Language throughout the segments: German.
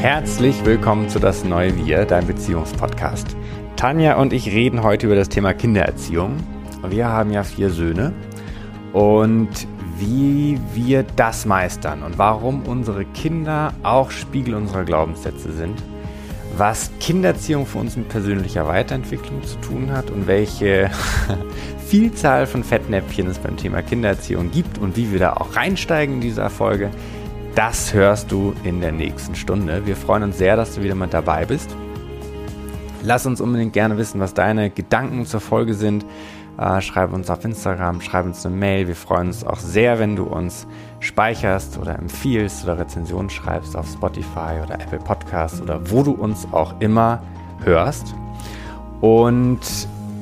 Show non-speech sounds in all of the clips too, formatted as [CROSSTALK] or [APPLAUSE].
Herzlich willkommen zu Das Neue Wir, dein Beziehungspodcast. Tanja und ich reden heute über das Thema Kindererziehung. Wir haben ja vier Söhne und wie wir das meistern und warum unsere Kinder auch Spiegel unserer Glaubenssätze sind, was Kindererziehung für uns mit persönlicher Weiterentwicklung zu tun hat und welche [LAUGHS] Vielzahl von Fettnäpfchen es beim Thema Kindererziehung gibt und wie wir da auch reinsteigen in dieser Folge, das hörst du in der nächsten Stunde. Wir freuen uns sehr, dass du wieder mit dabei bist. Lass uns unbedingt gerne wissen, was deine Gedanken zur Folge sind. Äh, schreib uns auf Instagram, schreib uns eine Mail. Wir freuen uns auch sehr, wenn du uns speicherst oder empfiehlst oder Rezensionen schreibst auf Spotify oder Apple Podcasts oder wo du uns auch immer hörst. Und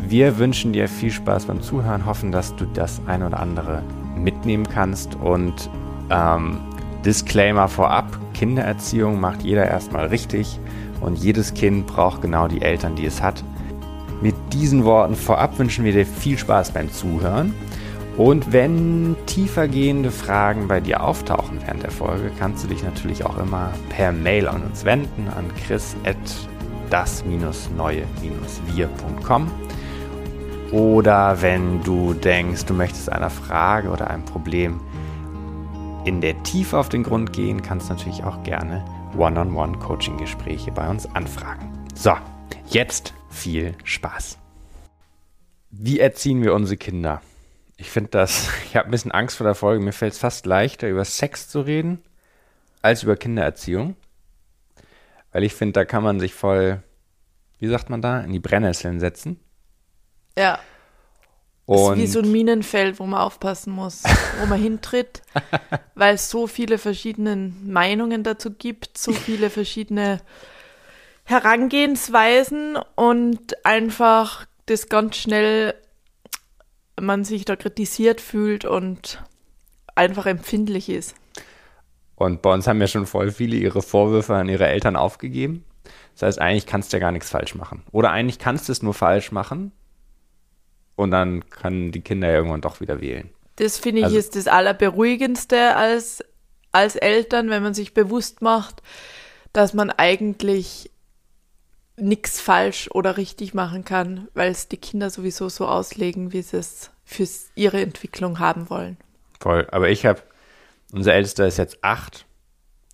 wir wünschen dir viel Spaß beim Zuhören, hoffen, dass du das ein oder andere mitnehmen kannst und ähm, Disclaimer vorab, Kindererziehung macht jeder erstmal richtig und jedes Kind braucht genau die Eltern, die es hat. Mit diesen Worten vorab wünschen wir dir viel Spaß beim Zuhören. Und wenn tiefergehende Fragen bei dir auftauchen während der Folge, kannst du dich natürlich auch immer per Mail an uns wenden, an chris das-neue-wir.com. Oder wenn du denkst, du möchtest einer Frage oder einem Problem in der Tiefe auf den Grund gehen, kannst du natürlich auch gerne One-on-One-Coaching-Gespräche bei uns anfragen. So, jetzt viel Spaß. Wie erziehen wir unsere Kinder? Ich finde das, [LAUGHS] ich habe ein bisschen Angst vor der Folge. Mir fällt es fast leichter, über Sex zu reden, als über Kindererziehung. Weil ich finde, da kann man sich voll, wie sagt man da, in die Brennnesseln setzen. Ja. Und ist wie so ein Minenfeld, wo man aufpassen muss, wo man hintritt, [LAUGHS] weil es so viele verschiedene Meinungen dazu gibt, so viele verschiedene Herangehensweisen und einfach das ganz schnell man sich da kritisiert fühlt und einfach empfindlich ist. Und bei uns haben ja schon voll viele ihre Vorwürfe an ihre Eltern aufgegeben. Das heißt, eigentlich kannst du ja gar nichts falsch machen. Oder eigentlich kannst du es nur falsch machen, und dann können die Kinder irgendwann doch wieder wählen. Das finde ich also, ist das Allerberuhigendste als, als Eltern, wenn man sich bewusst macht, dass man eigentlich nichts falsch oder richtig machen kann, weil es die Kinder sowieso so auslegen, wie sie es für ihre Entwicklung haben wollen. Voll. Aber ich habe, unser Ältester ist jetzt acht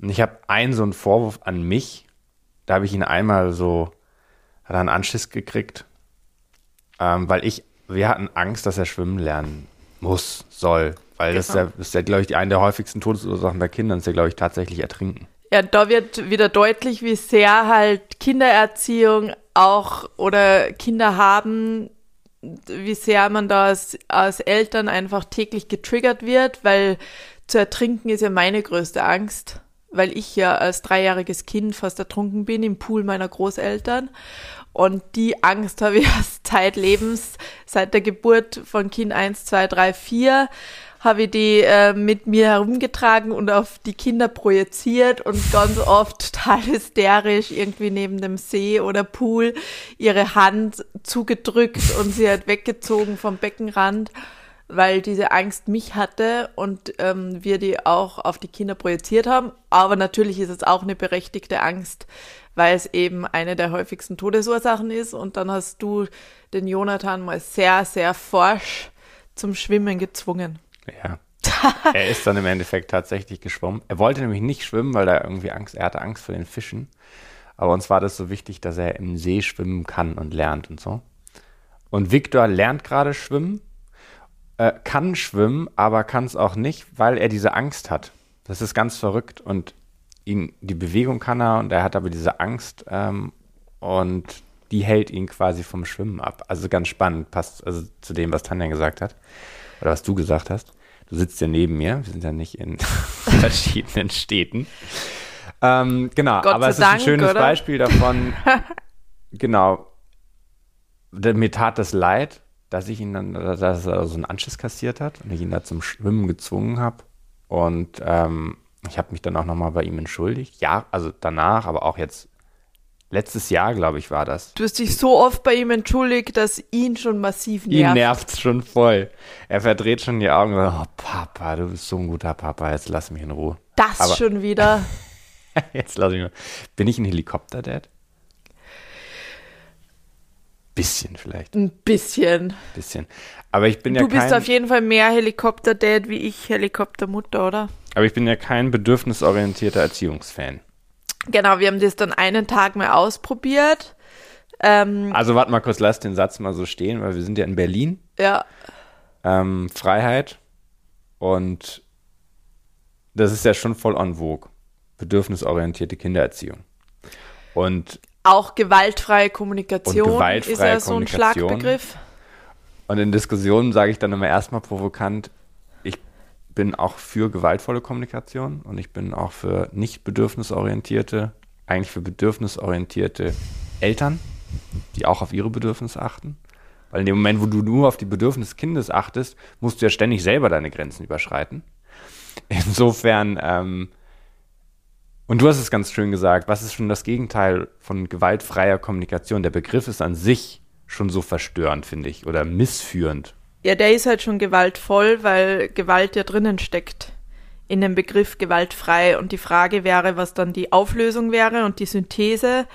und ich habe einen so einen Vorwurf an mich. Da habe ich ihn einmal so, hat er einen Anschiss gekriegt, ähm, weil ich wir hatten Angst, dass er schwimmen lernen muss, soll. Weil genau. das ist ja, das ist ja glaube ich, eine der häufigsten Todesursachen bei Kindern, ist ja, glaube ich, tatsächlich Ertrinken. Ja, da wird wieder deutlich, wie sehr halt Kindererziehung auch oder Kinder haben, wie sehr man da als, als Eltern einfach täglich getriggert wird, weil zu ertrinken ist ja meine größte Angst, weil ich ja als dreijähriges Kind fast ertrunken bin im Pool meiner Großeltern. Und die Angst habe ich [LAUGHS] zeitlebens, seit der Geburt von Kind 1, 2, 3, 4, habe ich die äh, mit mir herumgetragen und auf die Kinder projiziert und ganz oft total hysterisch irgendwie neben dem See oder Pool ihre Hand zugedrückt und sie hat weggezogen vom Beckenrand, weil diese Angst mich hatte und ähm, wir die auch auf die Kinder projiziert haben. Aber natürlich ist es auch eine berechtigte Angst, weil es eben eine der häufigsten Todesursachen ist. Und dann hast du den Jonathan mal sehr, sehr forsch zum Schwimmen gezwungen. Ja. [LAUGHS] er ist dann im Endeffekt tatsächlich geschwommen. Er wollte nämlich nicht schwimmen, weil er irgendwie Angst, er hatte Angst vor den Fischen. Aber uns war das so wichtig, dass er im See schwimmen kann und lernt und so. Und Viktor lernt gerade schwimmen, äh, kann schwimmen, aber kann es auch nicht, weil er diese Angst hat. Das ist ganz verrückt. Und ihn, die Bewegung kann er und er hat aber diese Angst ähm, und die hält ihn quasi vom Schwimmen ab. Also ganz spannend, passt also zu dem, was Tanja gesagt hat oder was du gesagt hast. Du sitzt ja neben mir, wir sind ja nicht in [LAUGHS] verschiedenen Städten. Ähm, genau, Gott aber es ist Dank, ein schönes oder? Beispiel davon. [LAUGHS] genau, mir tat das leid, dass ich ihn dann, dass er so einen Anschiss kassiert hat und ich ihn da zum Schwimmen gezwungen habe. Und ähm, ich habe mich dann auch nochmal bei ihm entschuldigt. Ja, also danach, aber auch jetzt letztes Jahr, glaube ich, war das. Du hast dich so oft bei ihm entschuldigt, dass ihn schon massiv nervt. Ihn nervt es schon voll. Er verdreht schon die Augen und sagt, oh Papa, du bist so ein guter Papa, jetzt lass mich in Ruhe. Das aber, schon wieder. [LAUGHS] Jetzt lass ich mal. Bin ich ein Helikopter-Dad? Bisschen vielleicht. Ein bisschen. Bisschen. Aber ich bin du ja kein. bist auf jeden Fall mehr Helikopter-Dad wie ich Helikoptermutter, oder? Aber ich bin ja kein bedürfnisorientierter Erziehungsfan. Genau, wir haben das dann einen Tag mal ausprobiert. Ähm, Also warte mal kurz, lass den Satz mal so stehen, weil wir sind ja in Berlin. ja, Ähm, Freiheit und das ist ja schon voll en vogue. Bedürfnisorientierte Kindererziehung. Und, auch gewaltfreie Kommunikation gewaltfreie ist ja so ein. Schlagbegriff. und in Diskussionen sage ich dann immer erstmal provokant, ich bin auch für gewaltvolle Kommunikation und ich bin auch für nicht bedürfnisorientierte, eigentlich für bedürfnisorientierte Eltern, die auch auf ihre Bedürfnisse achten. Weil in dem Moment, wo du nur auf die Bedürfnisse des Kindes achtest, musst du ja ständig selber deine Grenzen überschreiten. Insofern, ähm, und du hast es ganz schön gesagt, was ist schon das Gegenteil von gewaltfreier Kommunikation? Der Begriff ist an sich schon so verstörend, finde ich, oder missführend. Ja, der ist halt schon gewaltvoll, weil Gewalt ja drinnen steckt. In dem Begriff gewaltfrei. Und die Frage wäre, was dann die Auflösung wäre und die Synthese.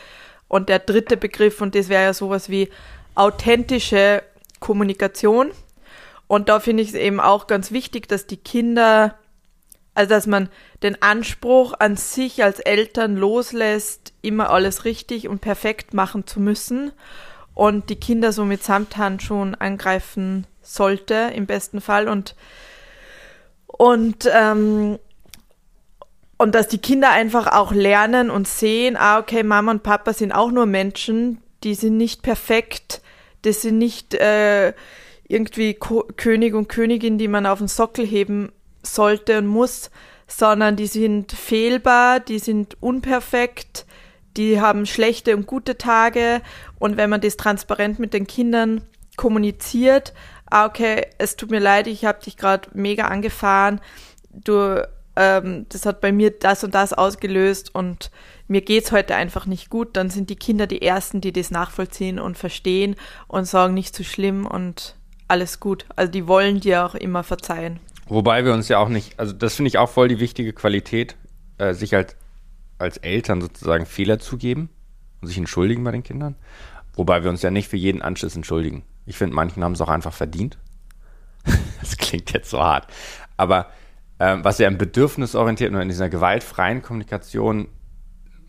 Und der dritte Begriff, und das wäre ja sowas wie authentische Kommunikation. Und da finde ich es eben auch ganz wichtig, dass die Kinder, also dass man den Anspruch an sich als Eltern loslässt, immer alles richtig und perfekt machen zu müssen und die Kinder so mit Samthandschuhen angreifen sollte, im besten Fall. Und, und, ähm, und dass die Kinder einfach auch lernen und sehen, ah, okay, Mama und Papa sind auch nur Menschen, die sind nicht perfekt, das sind nicht äh, irgendwie Ko König und Königin, die man auf den Sockel heben sollte und muss, sondern die sind fehlbar, die sind unperfekt, die haben schlechte und gute Tage und wenn man das transparent mit den Kindern kommuniziert, ah, okay, es tut mir leid, ich habe dich gerade mega angefahren, du, ähm, das hat bei mir das und das ausgelöst und mir geht's heute einfach nicht gut, dann sind die Kinder die Ersten, die das nachvollziehen und verstehen und sagen, nicht zu schlimm und alles gut. Also die wollen dir auch immer verzeihen. Wobei wir uns ja auch nicht, also das finde ich auch voll die wichtige Qualität, äh, sich als, als Eltern sozusagen Fehler zugeben und sich entschuldigen bei den Kindern. Wobei wir uns ja nicht für jeden Anschiss entschuldigen. Ich finde, manchen haben es auch einfach verdient. [LAUGHS] das klingt jetzt so hart. Aber ähm, was ja im bedürfnisorientierten oder in dieser gewaltfreien Kommunikation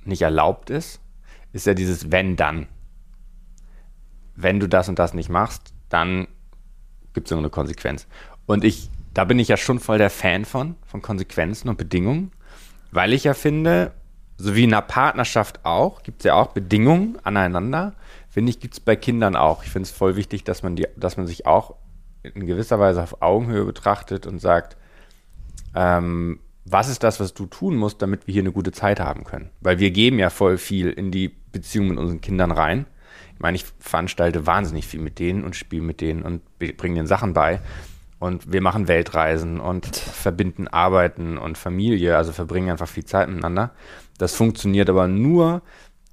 nicht erlaubt ist, ist ja dieses wenn dann. Wenn du das und das nicht machst, dann gibt es eine Konsequenz. Und ich, da bin ich ja schon voll der Fan von, von Konsequenzen und Bedingungen, weil ich ja finde, so wie in einer Partnerschaft auch, gibt es ja auch Bedingungen aneinander, finde ich, gibt es bei Kindern auch. Ich finde es voll wichtig, dass man, die, dass man sich auch in gewisser Weise auf Augenhöhe betrachtet und sagt, ähm, was ist das, was du tun musst, damit wir hier eine gute Zeit haben können? Weil wir geben ja voll viel in die Beziehung mit unseren Kindern rein. Ich meine, ich veranstalte wahnsinnig viel mit denen und spiele mit denen und bringe denen Sachen bei. Und wir machen Weltreisen und verbinden Arbeiten und Familie, also verbringen einfach viel Zeit miteinander. Das funktioniert aber nur,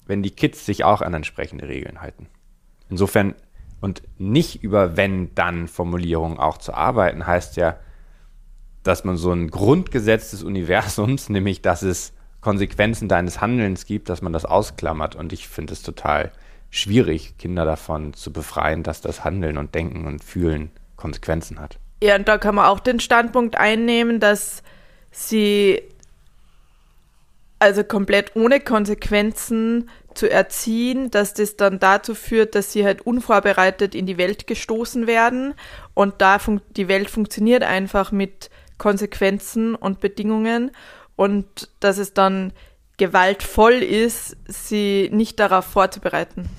wenn die Kids sich auch an entsprechende Regeln halten. Insofern und nicht über wenn-dann-Formulierungen auch zu arbeiten, heißt ja, dass man so ein Grundgesetz des Universums, [LAUGHS] nämlich dass es Konsequenzen deines Handelns gibt, dass man das ausklammert. Und ich finde es total schwierig, Kinder davon zu befreien, dass das Handeln und Denken und Fühlen Konsequenzen hat. Ja, und da kann man auch den Standpunkt einnehmen, dass sie also komplett ohne Konsequenzen zu erziehen, dass das dann dazu führt, dass sie halt unvorbereitet in die Welt gestoßen werden und da die Welt funktioniert einfach mit Konsequenzen und Bedingungen und dass es dann gewaltvoll ist, sie nicht darauf vorzubereiten.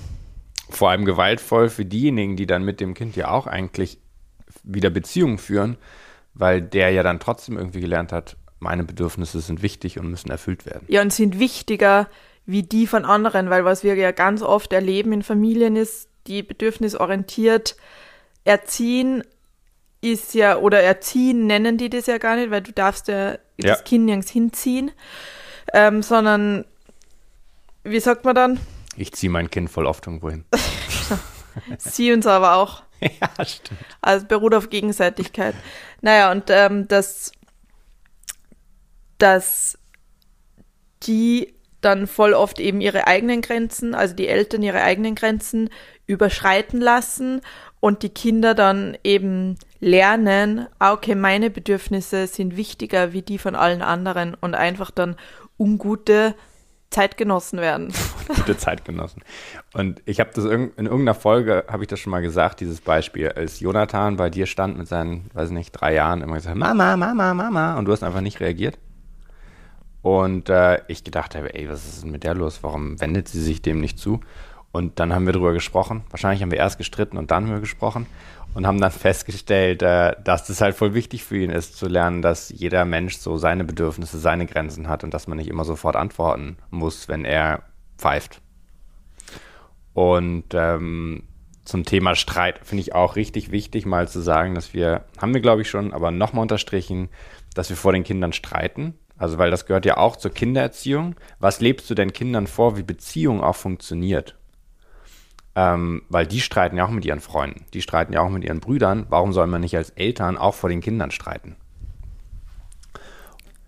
Vor allem gewaltvoll für diejenigen, die dann mit dem Kind ja auch eigentlich wieder Beziehungen führen, weil der ja dann trotzdem irgendwie gelernt hat, meine Bedürfnisse sind wichtig und müssen erfüllt werden. Ja, und sind wichtiger wie die von anderen, weil was wir ja ganz oft erleben in Familien ist, die bedürfnisorientiert erziehen, ist ja, oder erziehen nennen die das ja gar nicht, weil du darfst ja, Ja. das Kind nirgends hinziehen, ähm, sondern, wie sagt man dann? Ich ziehe mein Kind voll oft irgendwo hin. [LAUGHS] Sie uns aber auch. [LAUGHS] ja, stimmt. Also beruht auf Gegenseitigkeit. Naja, und ähm, dass, dass die dann voll oft eben ihre eigenen Grenzen, also die Eltern ihre eigenen Grenzen überschreiten lassen und die Kinder dann eben lernen, ah, okay, meine Bedürfnisse sind wichtiger wie die von allen anderen und einfach dann ungute Zeitgenossen werden. [LAUGHS] Gute Zeitgenossen. Und ich habe das in irgendeiner Folge, habe ich das schon mal gesagt, dieses Beispiel, als Jonathan bei dir stand mit seinen, weiß nicht, drei Jahren, immer gesagt, Mama, Mama, Mama, und du hast einfach nicht reagiert. Und äh, ich gedacht habe, ey, was ist denn mit der los? Warum wendet sie sich dem nicht zu? Und dann haben wir darüber gesprochen. Wahrscheinlich haben wir erst gestritten und dann haben wir gesprochen und haben dann festgestellt, äh, dass das halt voll wichtig für ihn ist, zu lernen, dass jeder Mensch so seine Bedürfnisse, seine Grenzen hat und dass man nicht immer sofort antworten muss, wenn er pfeift. Und ähm, zum Thema Streit finde ich auch richtig wichtig, mal zu sagen, dass wir, haben wir glaube ich schon, aber nochmal unterstrichen, dass wir vor den Kindern streiten. Also, weil das gehört ja auch zur Kindererziehung. Was lebst du den Kindern vor, wie Beziehung auch funktioniert? Ähm, weil die streiten ja auch mit ihren Freunden, die streiten ja auch mit ihren Brüdern. Warum soll man nicht als Eltern auch vor den Kindern streiten?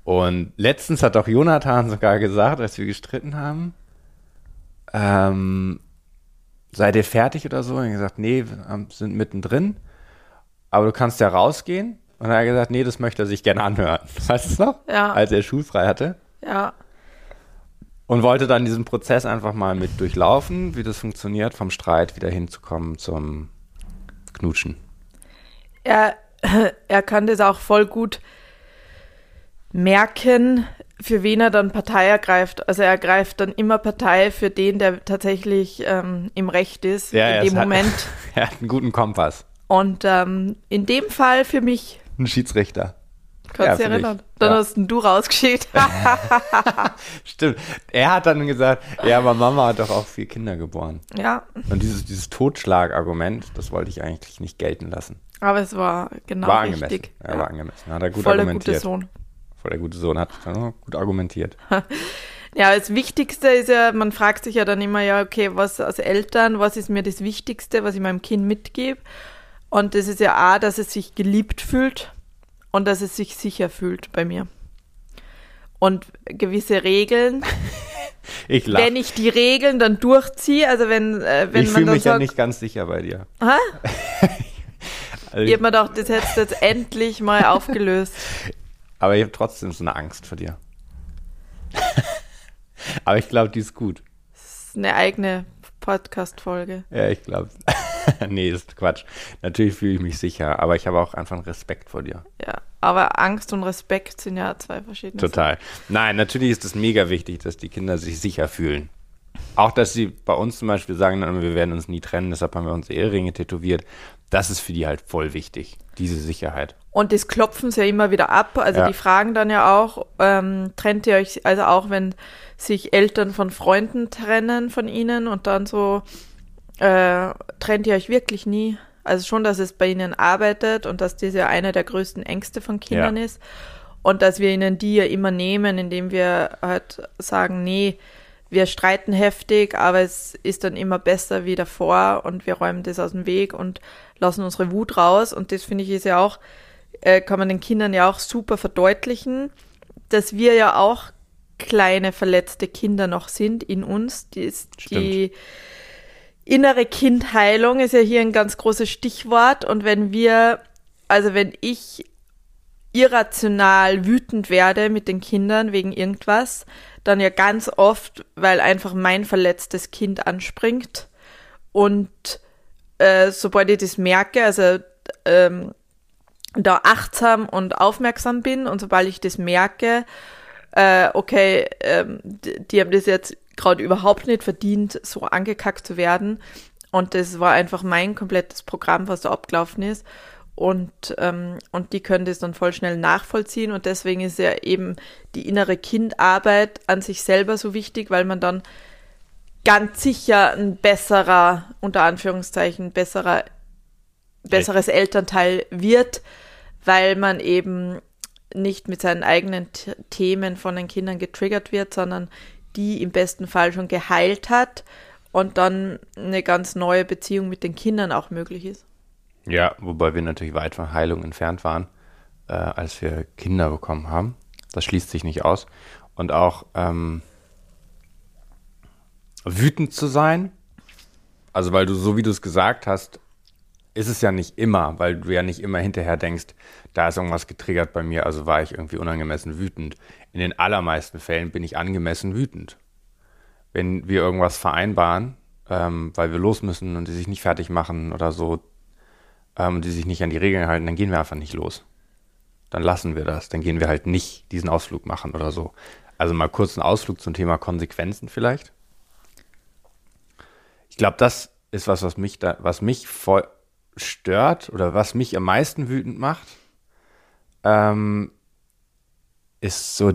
Und letztens hat auch Jonathan sogar gesagt, als wir gestritten haben, ähm, seid ihr fertig oder so? Und er hat gesagt, nee, wir sind mittendrin, aber du kannst ja rausgehen. Und er hat gesagt, nee, das möchte er sich gerne anhören. [LAUGHS] Weißt du es noch? Ja. Als er schulfrei hatte. Ja. Und wollte dann diesen Prozess einfach mal mit durchlaufen, wie das funktioniert, vom Streit wieder hinzukommen zum Knutschen. Er, er kann das auch voll gut merken, für wen er dann Partei ergreift. Also er ergreift dann immer Partei für den, der tatsächlich ähm, im Recht ist Ja, in er dem hat- Moment. [LAUGHS] er hat einen guten Kompass. Und ähm, in dem Fall für mich, Ein Schiedsrichter. Kannst du Ja, dich erinnern, dann Ja. hast du rausgeschickt. [LAUGHS] [LAUGHS] Stimmt. Er hat dann gesagt, ja, aber Mama hat doch auch vier Kinder geboren. ja, Und dieses, dieses Totschlagargument, das wollte ich eigentlich nicht gelten lassen. aber es war genau war angemessen. richtig. Ja, war angemessen. Hat er gut Voll der gute argumentiert. Sohn. Voll der gute Sohn hat oh, gut argumentiert. [LAUGHS] Ja, das Wichtigste ist ja, man fragt sich ja dann immer, ja, okay, was als Eltern, was ist mir das Wichtigste, was ich meinem Kind mitgebe? Und das ist ja A, dass es sich geliebt fühlt und dass es sich sicher fühlt bei mir. Und gewisse Regeln, [LAUGHS] Ich lache. wenn ich die Regeln dann durchziehe, also wenn, äh, wenn Ich man fühle dann mich ja sagt, nicht ganz sicher bei dir. Hä? [LAUGHS] Also ich ich, hab mir gedacht, das hättest du jetzt endlich mal aufgelöst. [LAUGHS] aber ich habe trotzdem so eine Angst vor dir. aber ich glaube, die ist gut. Das ist eine eigene Podcast-Folge. Ja, ich glaube. [LAUGHS] nee, ist Quatsch. Natürlich fühle ich mich sicher, aber ich habe auch einfach einen Respekt vor dir. Ja, aber Angst und Respekt sind ja zwei verschiedene Total. Nein, natürlich ist es mega wichtig, dass die Kinder sich sicher fühlen. Auch, dass sie bei uns zum Beispiel sagen, wir werden uns nie trennen, deshalb haben wir uns Eheringe tätowiert. Das ist für die halt voll wichtig, diese Sicherheit. Und das klopfen sie ja immer wieder ab. Also Ja. die fragen dann ja auch, ähm, trennt ihr euch, also auch wenn sich Eltern von Freunden trennen von ihnen und dann so, äh, trennt ihr euch wirklich nie? Also schon, dass es bei ihnen arbeitet und dass das ja eine der größten Ängste von Kindern Ja. ist. Und dass wir ihnen die ja immer nehmen, indem wir halt sagen, nee, wir streiten heftig, aber es ist dann immer besser wie davor und wir räumen das aus dem Weg und lassen unsere Wut raus. Und das finde ich ist ja auch, äh, kann man den Kindern ja auch super verdeutlichen, dass wir ja auch kleine verletzte Kinder noch sind in uns. Die, ist, die innere Kindheilung ist ja hier ein ganz großes Stichwort. Und wenn wir, also wenn ich irrational wütend werde mit den Kindern wegen irgendwas, dann ja ganz oft, weil einfach mein verletztes Kind anspringt. Und äh, sobald ich das merke, also ähm, da achtsam und aufmerksam bin und sobald ich das merke, äh, okay, ähm, die, die haben das jetzt gerade überhaupt nicht verdient, so angekackt zu werden. Und das war einfach mein komplettes Programm, was da abgelaufen ist. Und, ähm, und die können das dann voll schnell nachvollziehen. Und deswegen ist ja eben die innere Kindarbeit an sich selber so wichtig, weil man dann ganz sicher ein besserer, unter Anführungszeichen, besserer, besseres Elternteil wird, weil man eben nicht mit seinen eigenen Themen von den Kindern getriggert wird, sondern die im besten Fall schon geheilt hat und dann eine ganz neue Beziehung mit den Kindern auch möglich ist. Ja, wobei wir natürlich weit von Heilung entfernt waren, äh, als wir Kinder bekommen haben. Das schließt sich nicht aus. Und auch, ähm, wütend zu sein. Also, weil du, so wie du es gesagt hast, ist es ja nicht immer, weil du ja nicht immer hinterher denkst, da ist irgendwas getriggert bei mir, also war ich irgendwie unangemessen wütend. In den allermeisten Fällen bin ich angemessen wütend. Wenn wir irgendwas vereinbaren, ähm, weil wir los müssen und die sich nicht fertig machen oder so, ähm, die sich nicht an die Regeln halten, dann gehen wir einfach nicht los. Dann lassen wir das. Dann gehen wir halt nicht diesen Ausflug machen oder so. Also mal kurz einen Ausflug zum Thema Konsequenzen vielleicht. Ich glaube, das ist was, was mich da, was mich voll stört oder was mich am meisten wütend macht, ähm, ist so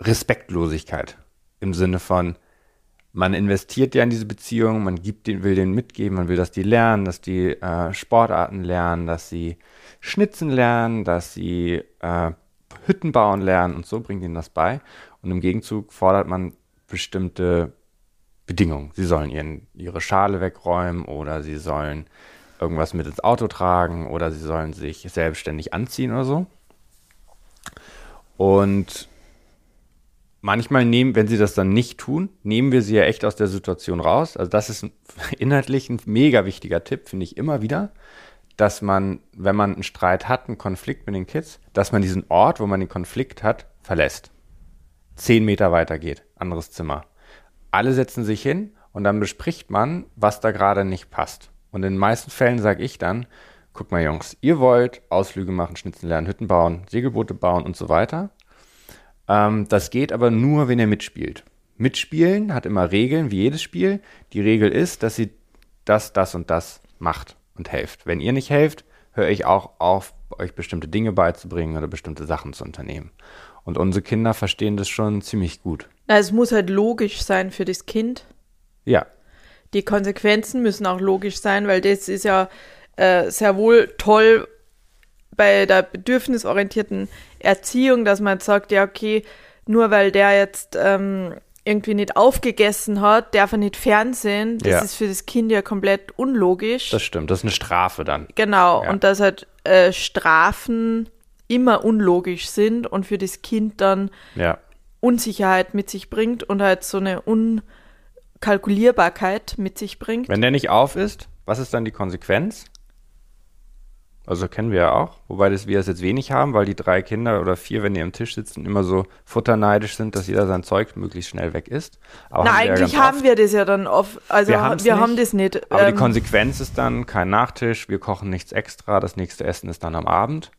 Respektlosigkeit im Sinne von, man investiert ja in diese Beziehung, man gibt den, will denen mitgeben, man will, dass die lernen, dass die äh, Sportarten lernen, dass sie schnitzen lernen, dass sie äh, Hütten bauen lernen und so bringt ihnen das bei. Und im Gegenzug fordert man bestimmte Bedingungen. Sie sollen ihren, ihre Schale wegräumen oder sie sollen irgendwas mit ins Auto tragen oder sie sollen sich selbstständig anziehen oder so. Und manchmal nehmen, wenn sie das dann nicht tun, nehmen wir sie ja echt aus der Situation raus. Also das ist [LAUGHS] inhaltlich ein mega wichtiger Tipp, finde ich immer wieder, dass man, wenn man einen Streit hat, einen Konflikt mit den Kids, dass man diesen Ort, wo man den Konflikt hat, verlässt. Zehn Meter weiter geht, anderes Zimmer. Alle setzen sich hin und dann bespricht man, was da gerade nicht passt. Und in den meisten Fällen sage ich dann, guck mal Jungs, ihr wollt Ausflüge machen, Schnitzen lernen, Hütten bauen, Segelboote bauen und so weiter. Ähm, das geht aber nur, wenn ihr mitspielt. Mitspielen hat immer Regeln, wie jedes Spiel. Die Regel ist, dass sie das, das und das macht und helft. Wenn ihr nicht helft, höre ich auch auf, euch bestimmte Dinge beizubringen oder bestimmte Sachen zu unternehmen. Und unsere Kinder verstehen das schon ziemlich gut. Na, es muss halt logisch sein für das Kind. Ja. Die Konsequenzen müssen auch logisch sein, weil das ist ja äh, sehr wohl toll bei der bedürfnisorientierten Erziehung, dass man sagt, ja, okay, nur weil der jetzt ähm, irgendwie nicht aufgegessen hat, darf er nicht Fernsehen. Das Ja. ist für das Kind ja komplett unlogisch. Das stimmt, das ist eine Strafe dann. Genau, Ja. und dass halt äh, Strafen immer unlogisch sind und für das Kind dann Ja. Unsicherheit mit sich bringt und halt so eine Unkalkulierbarkeit mit sich bringt. Wenn der nicht auf ist, was ist dann die Konsequenz? Also kennen wir ja auch, wobei das, wir es jetzt wenig haben, weil die drei Kinder oder vier, wenn die am Tisch sitzen, immer so futterneidisch sind, dass jeder sein Zeug möglichst schnell weg isst. Aber Na, haben wir ja eigentlich haben oft. wir das ja dann oft. Also Wir wir, haben's haben nicht, das nicht. Aber die Ähm, Konsequenz ist dann kein Nachtisch, wir kochen nichts extra, das nächste Essen ist dann am Abend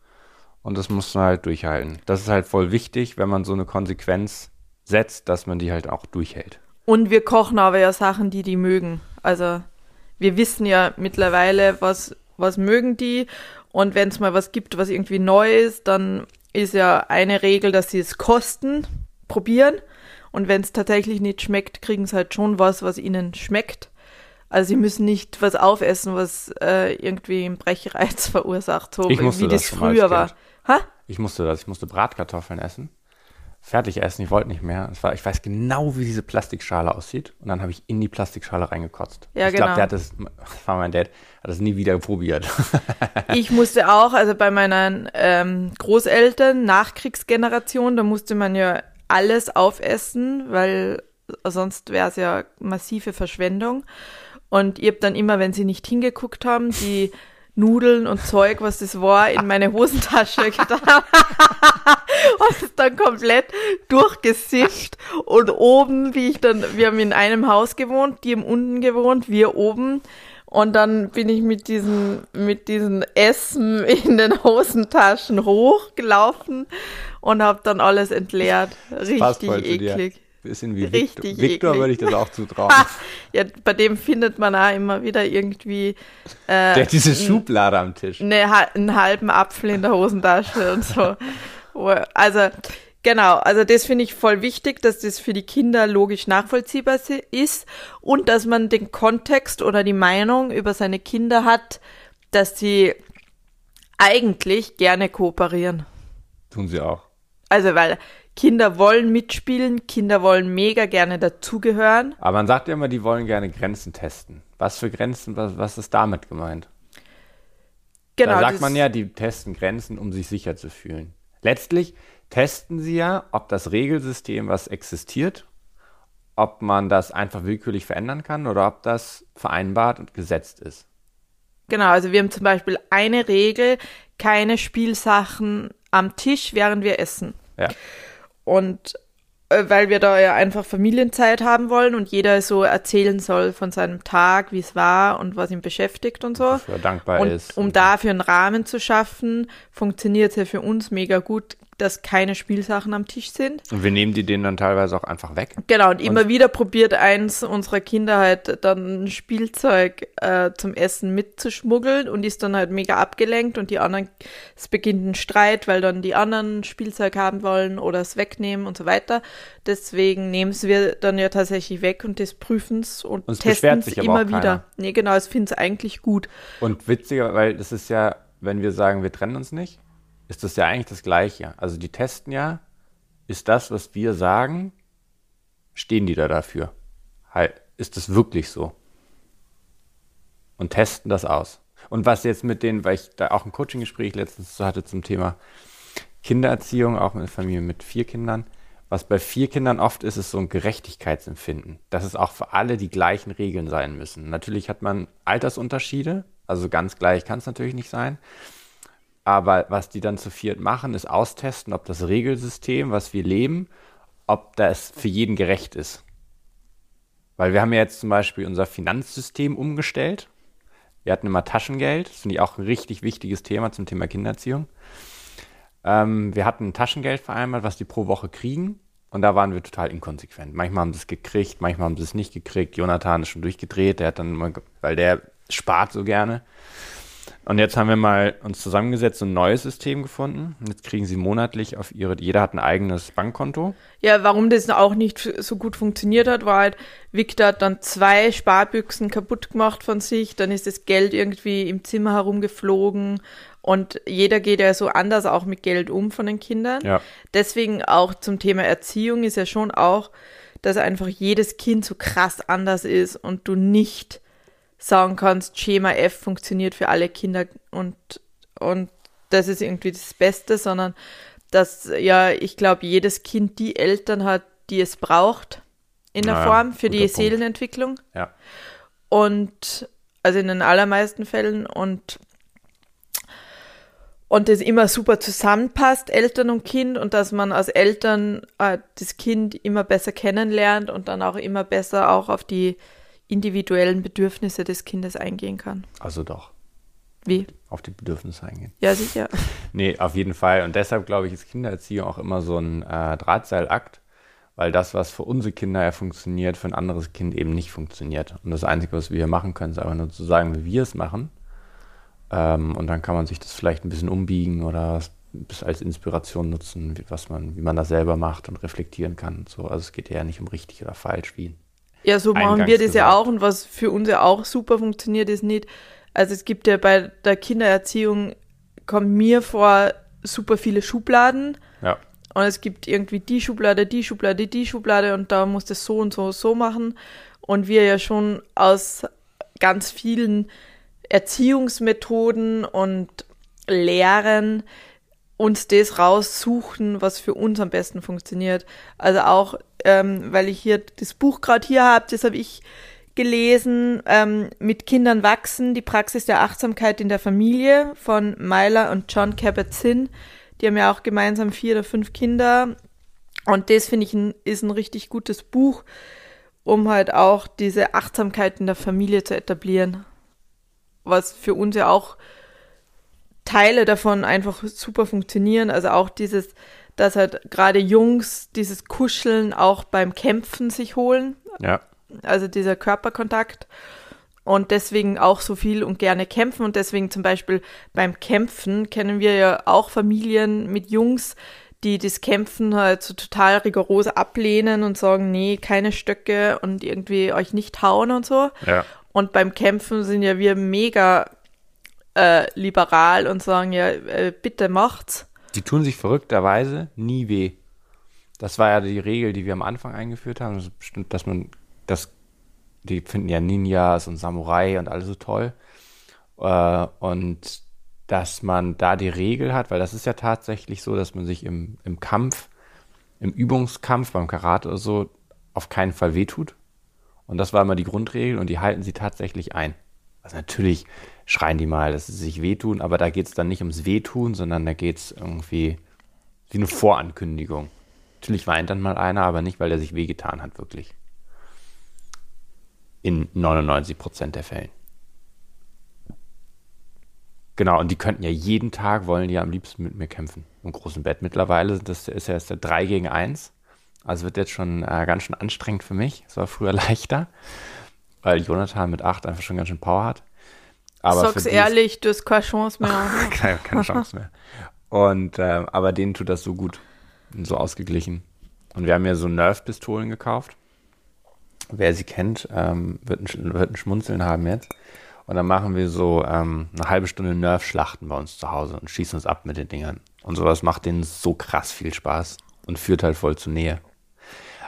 und das muss man halt durchhalten. Das ist halt voll wichtig, wenn man so eine Konsequenz setzt, dass man die halt auch durchhält. Und wir kochen aber ja Sachen, die die mögen. Also wir wissen ja mittlerweile, was, was mögen die. Und wenn es mal was gibt, was irgendwie neu ist, dann ist ja eine Regel, dass sie es kosten, probieren. Und wenn es tatsächlich nicht schmeckt, kriegen sie halt schon was, was ihnen schmeckt. Also sie müssen nicht was aufessen, was äh, irgendwie einen Brechreiz [LAUGHS] verursacht, so Ich wie das das früher war. Ha? Ich musste das, ich musste Bratkartoffeln essen. Fertig essen, ich wollte nicht mehr. Es war, ich weiß genau, wie diese Plastikschale aussieht. Und dann habe ich in die Plastikschale reingekotzt. Ja, ich glaube, genau. der hat das, das [LAUGHS] war mein Dad, hat das nie wieder probiert. [LAUGHS] Ich musste auch, also bei meinen ähm, Großeltern, Nachkriegsgeneration, da musste man ja alles aufessen, weil sonst wäre es ja massive Verschwendung. Und ich habe dann immer, wenn sie nicht hingeguckt haben, die Nudeln und Zeug, was das war, in meine Hosentasche [LAUGHS] getan und es dann komplett durchgesifft. Und oben, wie ich dann, wir haben in einem Haus gewohnt, die haben unten gewohnt, wir oben. Und dann bin ich mit diesen, mit diesen Essen in den Hosentaschen hochgelaufen und habe dann alles entleert. Richtig eklig. Bisschen wie Richtig Victor. Victor würde ich das auch zutrauen. Ja, bei dem findet man auch immer wieder irgendwie äh, Der hat diese Schublade am Tisch. ha- einen halben Apfel in der Hosentasche und so. [LAUGHS] Also, genau, also das finde ich voll wichtig, dass das für die Kinder logisch nachvollziehbar ist und dass man den Kontext oder die Meinung über seine Kinder hat, dass sie eigentlich gerne kooperieren. Tun sie auch. Also, weil Kinder wollen mitspielen, Kinder wollen mega gerne dazugehören. Aber man sagt ja immer, die wollen gerne Grenzen testen. Was für Grenzen, was, was ist damit gemeint? Genau. da sagt man ja, die testen Grenzen, um sich sicher zu fühlen. Letztlich testen sie ja, ob das Regelsystem, was existiert, ob man das einfach willkürlich verändern kann oder ob das vereinbart und gesetzt ist. Genau, also wir haben zum Beispiel eine Regel, keine Spielsachen am Tisch, während wir essen. Ja. Und äh, weil wir da ja einfach Familienzeit haben wollen und jeder so erzählen soll von seinem Tag, wie es war und was ihn beschäftigt und so. Wofür dankbar und ist. um dafür einen Rahmen zu schaffen, funktioniert es ja für uns mega gut, dass keine Spielsachen am Tisch sind. Und wir nehmen die denen dann teilweise auch einfach weg. Genau, und immer wieder probiert eins unserer Kinder halt dann ein Spielzeug äh, zum Essen mitzuschmuggeln und ist dann halt mega abgelenkt und die anderen, es beginnt ein Streit, weil dann die anderen Spielzeug haben wollen oder es wegnehmen und so weiter. Deswegen nehmen es wir dann ja tatsächlich weg und das prüfen es und, Und es testen es immer wieder. Nee, genau, es findet es eigentlich gut. Und witziger, weil das ist ja, wenn wir sagen, wir trennen uns nicht, ist das ja eigentlich das Gleiche. Also die testen ja, ist das, was wir sagen, stehen die da dafür? Ist das wirklich so? Und testen das aus. Und was jetzt mit denen, weil ich da auch ein Coaching-Gespräch letztens hatte zum Thema Kindererziehung, auch mit Familie mit vier Kindern, was bei vier Kindern oft ist, ist so ein Gerechtigkeitsempfinden, dass es auch für alle die gleichen Regeln sein müssen. Natürlich hat man Altersunterschiede, also ganz gleich kann es natürlich nicht sein. Aber was die dann zu viert machen, ist austesten, ob das Regelsystem, was wir leben, ob das für jeden gerecht ist. Weil wir haben ja jetzt zum Beispiel unser Finanzsystem umgestellt. Wir hatten immer Taschengeld, das finde ich auch ein richtig wichtiges Thema zum Thema Kindererziehung. Ähm, wir hatten ein Taschengeld vereinbart, was die pro Woche kriegen. Und da waren wir total inkonsequent. Manchmal haben sie es gekriegt, manchmal haben sie es nicht gekriegt. Jonathan ist schon durchgedreht, der hat dann immer, weil der spart so gerne. Und jetzt haben wir mal uns zusammengesetzt und ein neues System gefunden. Und jetzt kriegen sie monatlich auf ihre, jeder hat ein eigenes Bankkonto. Ja, warum das auch nicht so gut funktioniert hat, war halt, Victor hat dann zwei Sparbüchsen kaputt gemacht von sich, dann ist das Geld irgendwie im Zimmer herumgeflogen und jeder geht ja so anders auch mit Geld um von den Kindern. Ja. Deswegen auch zum Thema Erziehung ist ja schon auch, dass einfach jedes Kind so krass anders ist und du nicht sagen kannst, Schema F funktioniert für alle Kinder und, und das ist irgendwie das Beste, sondern dass ja, ich glaube, jedes Kind die Eltern hat, die es braucht in der Naja, Form für die Punkt. Seelenentwicklung Ja. und also in den allermeisten Fällen und und das immer super zusammenpasst, Eltern und Kind, und dass man als Eltern äh, das Kind immer besser kennenlernt und dann auch immer besser auch auf die individuellen Bedürfnisse des Kindes eingehen kann. Also doch, Wie? auf die Bedürfnisse eingehen. Ja, sicher. [LAUGHS] Nee, auf jeden Fall. Und deshalb glaube ich, ist Kindererziehung auch immer so ein äh, Drahtseilakt, weil das, was für unsere Kinder ja funktioniert, für ein anderes Kind eben nicht funktioniert. Und das Einzige, was wir hier machen können, ist einfach nur zu sagen, wie wir es machen. Ähm, und dann kann man sich das vielleicht ein bisschen umbiegen oder es als Inspiration nutzen, wie, was man, wie man das selber macht und reflektieren kann. Und so. Also es geht ja nicht um richtig oder falsch, wie Ja, so machen Eingangs wir das ja gesagt. auch und was für uns ja auch super funktioniert, ist nicht, also es gibt ja bei der Kindererziehung, kommt mir vor, super viele Schubladen. Ja, und es gibt irgendwie die Schublade, die Schublade, die Schublade und da muss das so und so, so machen. Und wir ja schon aus ganz vielen Erziehungsmethoden und Lehren uns das raussuchen, was für uns am besten funktioniert. Also auch, ähm, weil ich hier das Buch gerade hier habe, das habe ich gelesen, ähm, mit Kindern wachsen, die Praxis der Achtsamkeit in der Familie von Myla und John Kabat-Zinn. Die haben ja auch gemeinsam vier oder fünf Kinder. Und das finde ich ein, ist ein richtig gutes Buch, um halt auch diese Achtsamkeit in der Familie zu etablieren. Was für uns ja auch Teile davon einfach super funktionieren. Also auch dieses, dass halt gerade Jungs dieses Kuscheln auch beim Kämpfen sich holen. ja, Also dieser Körperkontakt. Und deswegen auch so viel und gerne kämpfen. Und deswegen zum Beispiel beim Kämpfen kennen wir ja auch Familien mit Jungs, die das Kämpfen halt so total rigoros ablehnen und sagen, nee, keine Stöcke und irgendwie euch nicht hauen und so. ja. Und beim Kämpfen sind ja wir mega äh, liberal und sagen ja, äh, bitte macht's. Die tun sich verrückterweise nie weh. Das war ja die Regel, die wir am Anfang eingeführt haben. Das bestimmt, dass man das, die finden ja Ninjas und Samurai und alles so toll. Äh, und dass man da die Regel hat, weil das ist ja tatsächlich so, dass man sich im, im Kampf, im Übungskampf, beim Karate oder so, auf keinen Fall wehtut. Und das war immer die Grundregel und die halten sie tatsächlich ein. Also natürlich schreien die mal, dass sie sich wehtun, aber da geht es dann nicht ums Wehtun, sondern da geht es irgendwie wie eine Vorankündigung. Natürlich weint dann mal einer, aber nicht, weil er sich wehgetan hat, wirklich. In 99 Prozent der Fällen. Genau, und die könnten ja jeden Tag, wollen die ja am liebsten mit mir kämpfen. Im großen Bett mittlerweile, das ist ja jetzt der 3 gegen 1. Also wird jetzt schon äh, ganz schön anstrengend für mich. Es war früher [LAUGHS] leichter, weil Jonathan mit 8 einfach schon ganz schön Power hat. Aber Sag's ehrlich, du hast keine Chance mehr. [LAUGHS] keine, keine [LAUGHS] Chance mehr. Und, äh, aber denen tut das so gut. Und so ausgeglichen. Und wir haben ja so Nerf-Pistolen gekauft. Wer sie kennt, ähm, wird, ein, wird ein Schmunzeln haben jetzt. Und dann machen wir so ähm, eine halbe Stunde Nerf-Schlachten bei uns zu Hause und schießen uns ab mit den Dingern. Und sowas macht denen so krass viel Spaß und führt halt voll zur Nähe.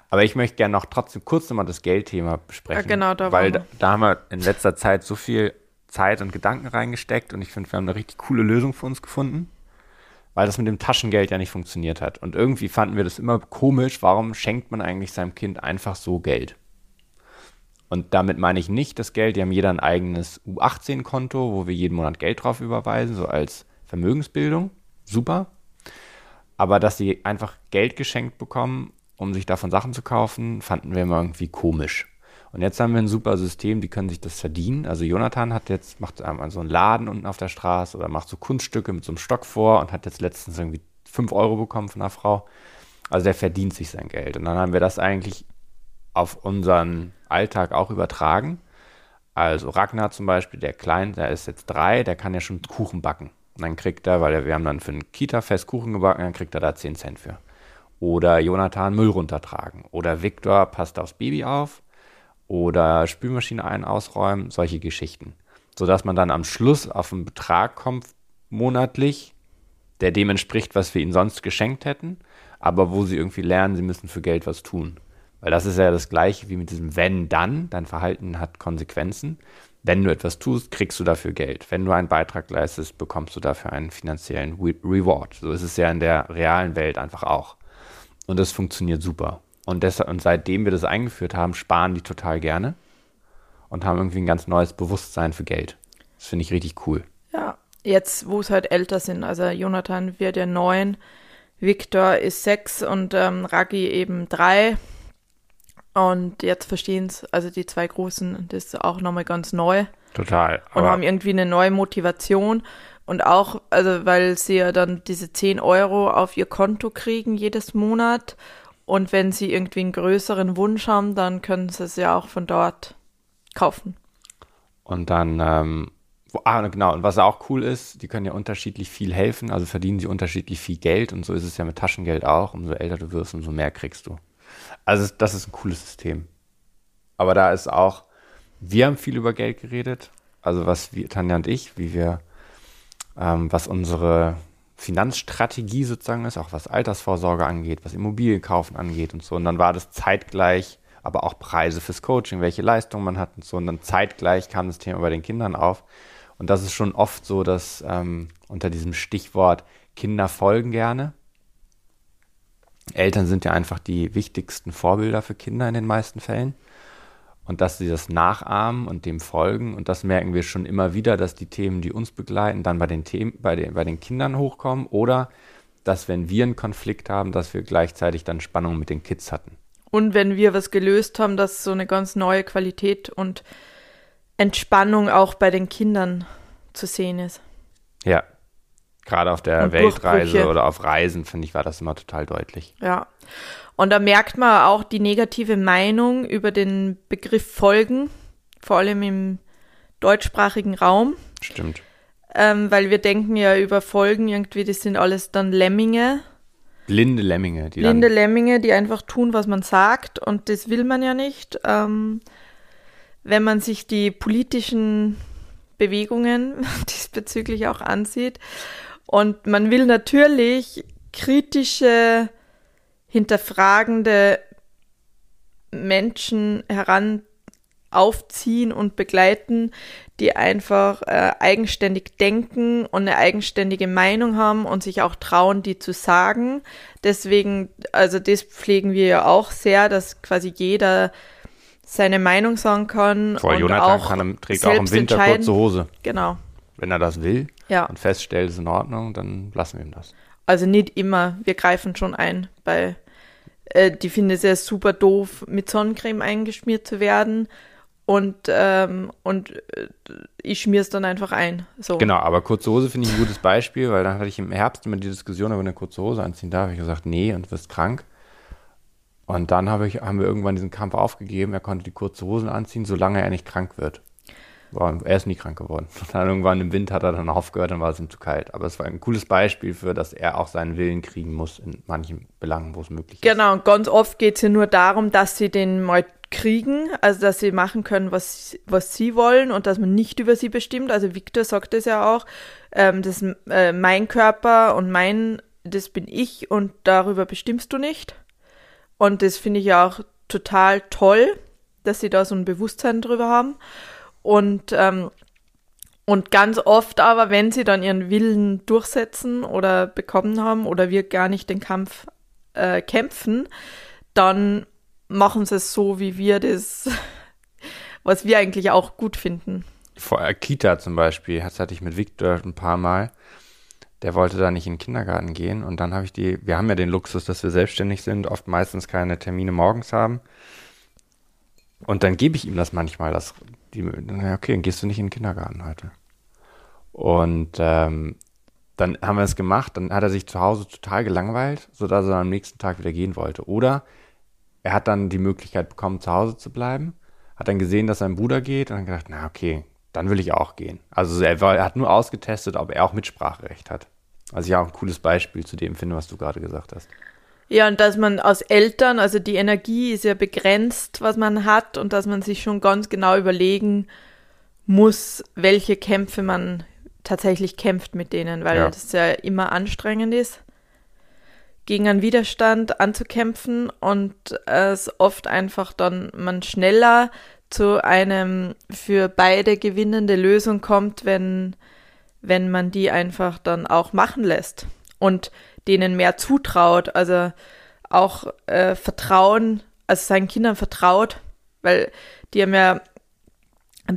Aber ich möchte gerne noch trotzdem kurz nochmal das Geldthema besprechen. Ja, genau, da Weil da, da, haben wir in letzter Zeit so viel Zeit und Gedanken reingesteckt und ich finde, wir haben eine richtig coole Lösung für uns gefunden, weil das mit dem Taschengeld ja nicht funktioniert hat. Und irgendwie fanden wir das immer komisch, warum schenkt man eigentlich seinem Kind einfach so Geld? Und damit meine ich nicht das Geld, die haben jeder ein eigenes U18-Konto, wo wir jeden Monat Geld drauf überweisen, so als Vermögensbildung. Super. Aber dass sie einfach Geld geschenkt bekommen, um sich davon Sachen zu kaufen, fanden wir immer irgendwie komisch. Und jetzt haben wir ein super System, die können sich das verdienen. Also Jonathan hat jetzt, macht einmal so einen Laden unten auf der Straße oder macht so Kunststücke mit so einem Stock vor und hat jetzt letztens irgendwie 5 Euro bekommen von einer Frau. Also der verdient sich sein Geld. Und dann haben wir das eigentlich auf unseren Alltag auch übertragen. Also Ragnar zum Beispiel, der Klein, der ist jetzt drei, der kann ja schon Kuchen backen. Und dann kriegt er, weil wir haben dann für ein Kita-Fest Kuchen gebacken, dann kriegt er da 10 Cent für. Oder Jonathan Müll runtertragen. Oder Viktor passt aufs Baby auf oder Spülmaschine ein, ausräumen, solche Geschichten. Sodass man dann am Schluss auf einen Betrag kommt, monatlich, der dem entspricht, was wir ihnen sonst geschenkt hätten, aber wo sie irgendwie lernen, sie müssen für Geld was tun. Weil das ist ja das gleiche wie mit diesem wenn, dann, dein Verhalten hat Konsequenzen. Wenn du etwas tust, kriegst du dafür Geld. Wenn du einen Beitrag leistest, bekommst du dafür einen finanziellen Reward. So ist es ja in der realen Welt einfach auch. Und das funktioniert super. Und, deshalb, und seitdem wir das eingeführt haben, sparen die total gerne und haben irgendwie ein ganz neues Bewusstsein für Geld. Das finde ich richtig cool. Ja, jetzt, wo es halt älter sind. Also Jonathan wird ja neun, Victor ist sechs und ähm, Ragi eben drei. Und jetzt verstehen es, also die zwei Großen, das ist auch nochmal ganz neu. Total. Und haben irgendwie eine neue Motivation. Und auch, also weil sie ja dann diese 10 Euro auf ihr Konto kriegen jedes Monat und wenn sie irgendwie einen größeren Wunsch haben, dann können sie es ja auch von dort kaufen. Und dann, ähm, ah, genau, und was auch cool ist, die können ja unterschiedlich viel helfen, also verdienen sie unterschiedlich viel Geld und so ist es ja mit Taschengeld auch. Umso älter du wirst, umso mehr kriegst du. Also das ist ein cooles System. Aber da ist auch, wir haben viel über Geld geredet, also was wir, Tanja und ich, wie wir, ähm, was unsere Finanzstrategie sozusagen ist, auch was Altersvorsorge angeht, was Immobilienkaufen angeht und so. Und dann war das zeitgleich, aber auch Preise fürs Coaching, welche Leistung man hat und so. Und dann zeitgleich kam das Thema bei den Kindern auf. Und das ist schon oft so, dass ähm, unter diesem Stichwort Kinder folgen gerne. Eltern sind ja einfach die wichtigsten Vorbilder für Kinder in den meisten Fällen und dass sie das nachahmen und dem folgen. Und das merken wir schon immer wieder, dass die Themen, die uns begleiten, dann bei den Themen, bei den, bei den Kindern hochkommen oder dass wenn wir einen Konflikt haben, dass wir gleichzeitig dann Spannung mit den Kids hatten. Und wenn wir was gelöst haben, dass so eine ganz neue Qualität und Entspannung auch bei den Kindern zu sehen ist. Ja, gerade auf der und Weltreise oder auf Reisen, finde ich, war das immer total deutlich. Ja. Und da merkt man auch die negative Meinung über den Begriff Folgen, vor allem im deutschsprachigen Raum. Stimmt. Ähm, weil wir denken ja über Folgen irgendwie, das sind alles dann Lemminge. Blinde Lemminge. Die Blinde Lemminge, die einfach tun, was man sagt. Und das will man ja nicht. Ähm, wenn man sich die politischen Bewegungen [LAUGHS] diesbezüglich auch ansieht. Und man will natürlich kritische hinterfragende Menschen heran aufziehen und begleiten, die einfach äh, eigenständig denken und eine eigenständige Meinung haben und sich auch trauen, die zu sagen. Deswegen, also das pflegen wir ja auch sehr, dass quasi jeder seine Meinung sagen kann. Und Jonathan auch kann, trägt auch im Winter kurze Hose. Genau. Wenn er das will Ja. und feststellt, ist in Ordnung, dann lassen wir ihm das. Also nicht immer. Wir greifen schon ein bei äh, die finde es ja super doof, mit Sonnencreme eingeschmiert zu werden. Und, ähm, und äh, ich schmier es dann einfach ein. So. Genau, aber kurze Hose finde ich ein gutes Beispiel, weil dann hatte ich im Herbst immer die Diskussion, ob ich eine kurze Hose anziehen darf. Ich gesagt, nee, und wirst krank. Und dann habe ich, haben wir irgendwann diesen Kampf aufgegeben. Er konnte die kurze Hosen anziehen, solange er nicht krank wird. War, er ist nie krank geworden. [LAUGHS] Irgendwann im Winter hat er dann aufgehört, dann war es ihm zu kalt. Aber es war ein cooles Beispiel für, dass er auch seinen Willen kriegen muss in manchen Belangen, wo es möglich ist. Genau, und ganz oft geht es ja nur darum, dass sie den mal kriegen, also dass sie machen können, was, was sie wollen und dass man nicht über sie bestimmt. Also Victor sagt es ja auch, ähm, das ist äh, mein Körper und mein, das bin ich und darüber bestimmst du nicht. Und das finde ich ja auch total toll, dass sie da so ein Bewusstsein drüber haben. Und, ähm, und ganz oft aber, wenn sie dann ihren Willen durchsetzen oder bekommen haben oder wir gar nicht den Kampf äh, kämpfen, dann machen sie es so, wie wir das, [LAUGHS] was wir eigentlich auch gut finden. Vor äh, Kita zum Beispiel, das hatte ich mit Victor ein paar Mal. Der wollte da nicht in den Kindergarten gehen und dann habe ich die, wir haben ja den Luxus, dass wir selbstständig sind, oft meistens keine Termine morgens haben. Und dann gebe ich ihm das manchmal, dass die, okay, dann gehst du nicht in den Kindergarten heute. Und ähm, dann haben wir es gemacht, dann hat er sich zu Hause total gelangweilt, sodass er am nächsten Tag wieder gehen wollte. Oder er hat dann die Möglichkeit bekommen, zu Hause zu bleiben, hat dann gesehen, dass sein Bruder geht und dann gedacht, na okay, dann will ich auch gehen. Also er, war, er hat nur ausgetestet, ob er auch Mitspracherecht hat. Was ich auch ein cooles Beispiel zu dem finde, was du gerade gesagt hast. Ja, und dass man als Eltern, also die Energie ist ja begrenzt, was man hat, und dass man sich schon ganz genau überlegen muss, welche Kämpfe man tatsächlich kämpft mit denen, weil Ja. das ja immer anstrengend ist, gegen einen Widerstand anzukämpfen und es oft einfach dann man schneller zu einem für beide gewinnende Lösung kommt, wenn, wenn man die einfach dann auch machen lässt und denen mehr zutraut, also auch äh, Vertrauen, also seinen Kindern vertraut, weil die haben ja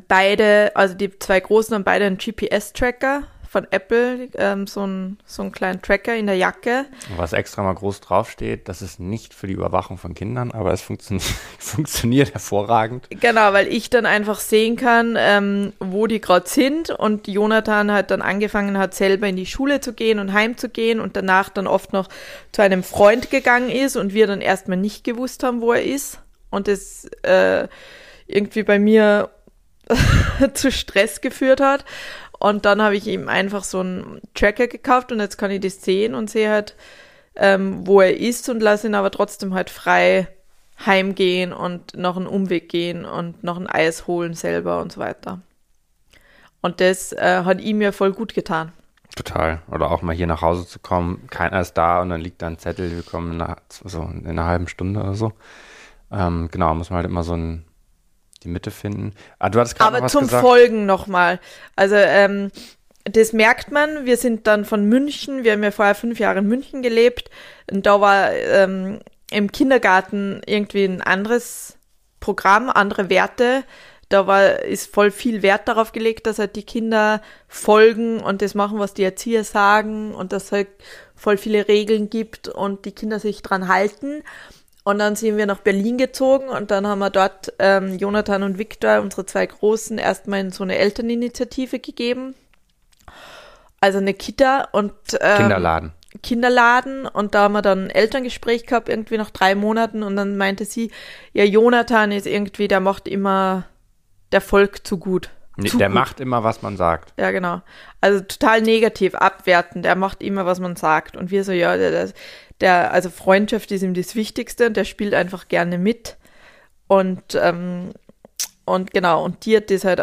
beide, also die zwei Großen haben beide einen GPS-Tracker von Apple, ähm, so, ein, so einen kleinen Tracker in der Jacke. Was extra mal groß draufsteht, das ist nicht für die Überwachung von Kindern, aber es funktio [LAUGHS] funktioniert hervorragend. Genau, weil ich dann einfach sehen kann, ähm, wo die gerade sind und Jonathan hat dann angefangen hat, selber in die Schule zu gehen und heimzugehen und danach dann oft noch zu einem Freund gegangen ist und wir dann erstmal nicht gewusst haben, wo er ist und das äh, irgendwie bei mir [LAUGHS] zu Stress geführt hat. Und dann habe ich ihm einfach so einen Tracker gekauft und jetzt kann ich das sehen und sehe halt, ähm, wo er ist und lasse ihn aber trotzdem halt frei heimgehen und noch einen Umweg gehen und noch ein Eis holen selber und so weiter. Und das äh, hat ihm ja voll gut getan. Total. Oder auch mal hier nach Hause zu kommen, keiner ist da und dann liegt da ein Zettel, wir kommen in so in einer halben Stunde oder so. Ähm, genau, muss man halt immer so ein, die Mitte finden. Ah, du hattest gerade Aber was zum gesagt. Folgen nochmal. Also, ähm, das merkt man. Wir sind dann von München, wir haben ja vorher fünf Jahre in München gelebt. Und da war ähm, im Kindergarten irgendwie ein anderes Programm, andere Werte. Da war, ist voll viel Wert darauf gelegt, dass halt die Kinder folgen und das machen, was die Erzieher sagen und dass halt voll viele Regeln gibt und die Kinder sich dran halten. Und dann sind wir nach Berlin gezogen und dann haben wir dort ähm, Jonathan und Viktor, unsere zwei Großen, erstmal in so eine Elterninitiative gegeben. Also eine Kita und ähm, Kinderladen. Kinderladen und da haben wir dann ein Elterngespräch gehabt, irgendwie nach drei Monaten und dann meinte sie, ja, Jonathan ist irgendwie, der macht immer, der folgt zu gut. Nee, zu der gut. macht immer, was man sagt. Ja, genau. Also total negativ, abwertend. Er macht immer, was man sagt. Und wir so, ja, der, der, der also Freundschaft ist ihm das Wichtigste und der spielt einfach gerne mit. Und, ähm, und genau, und die hat das halt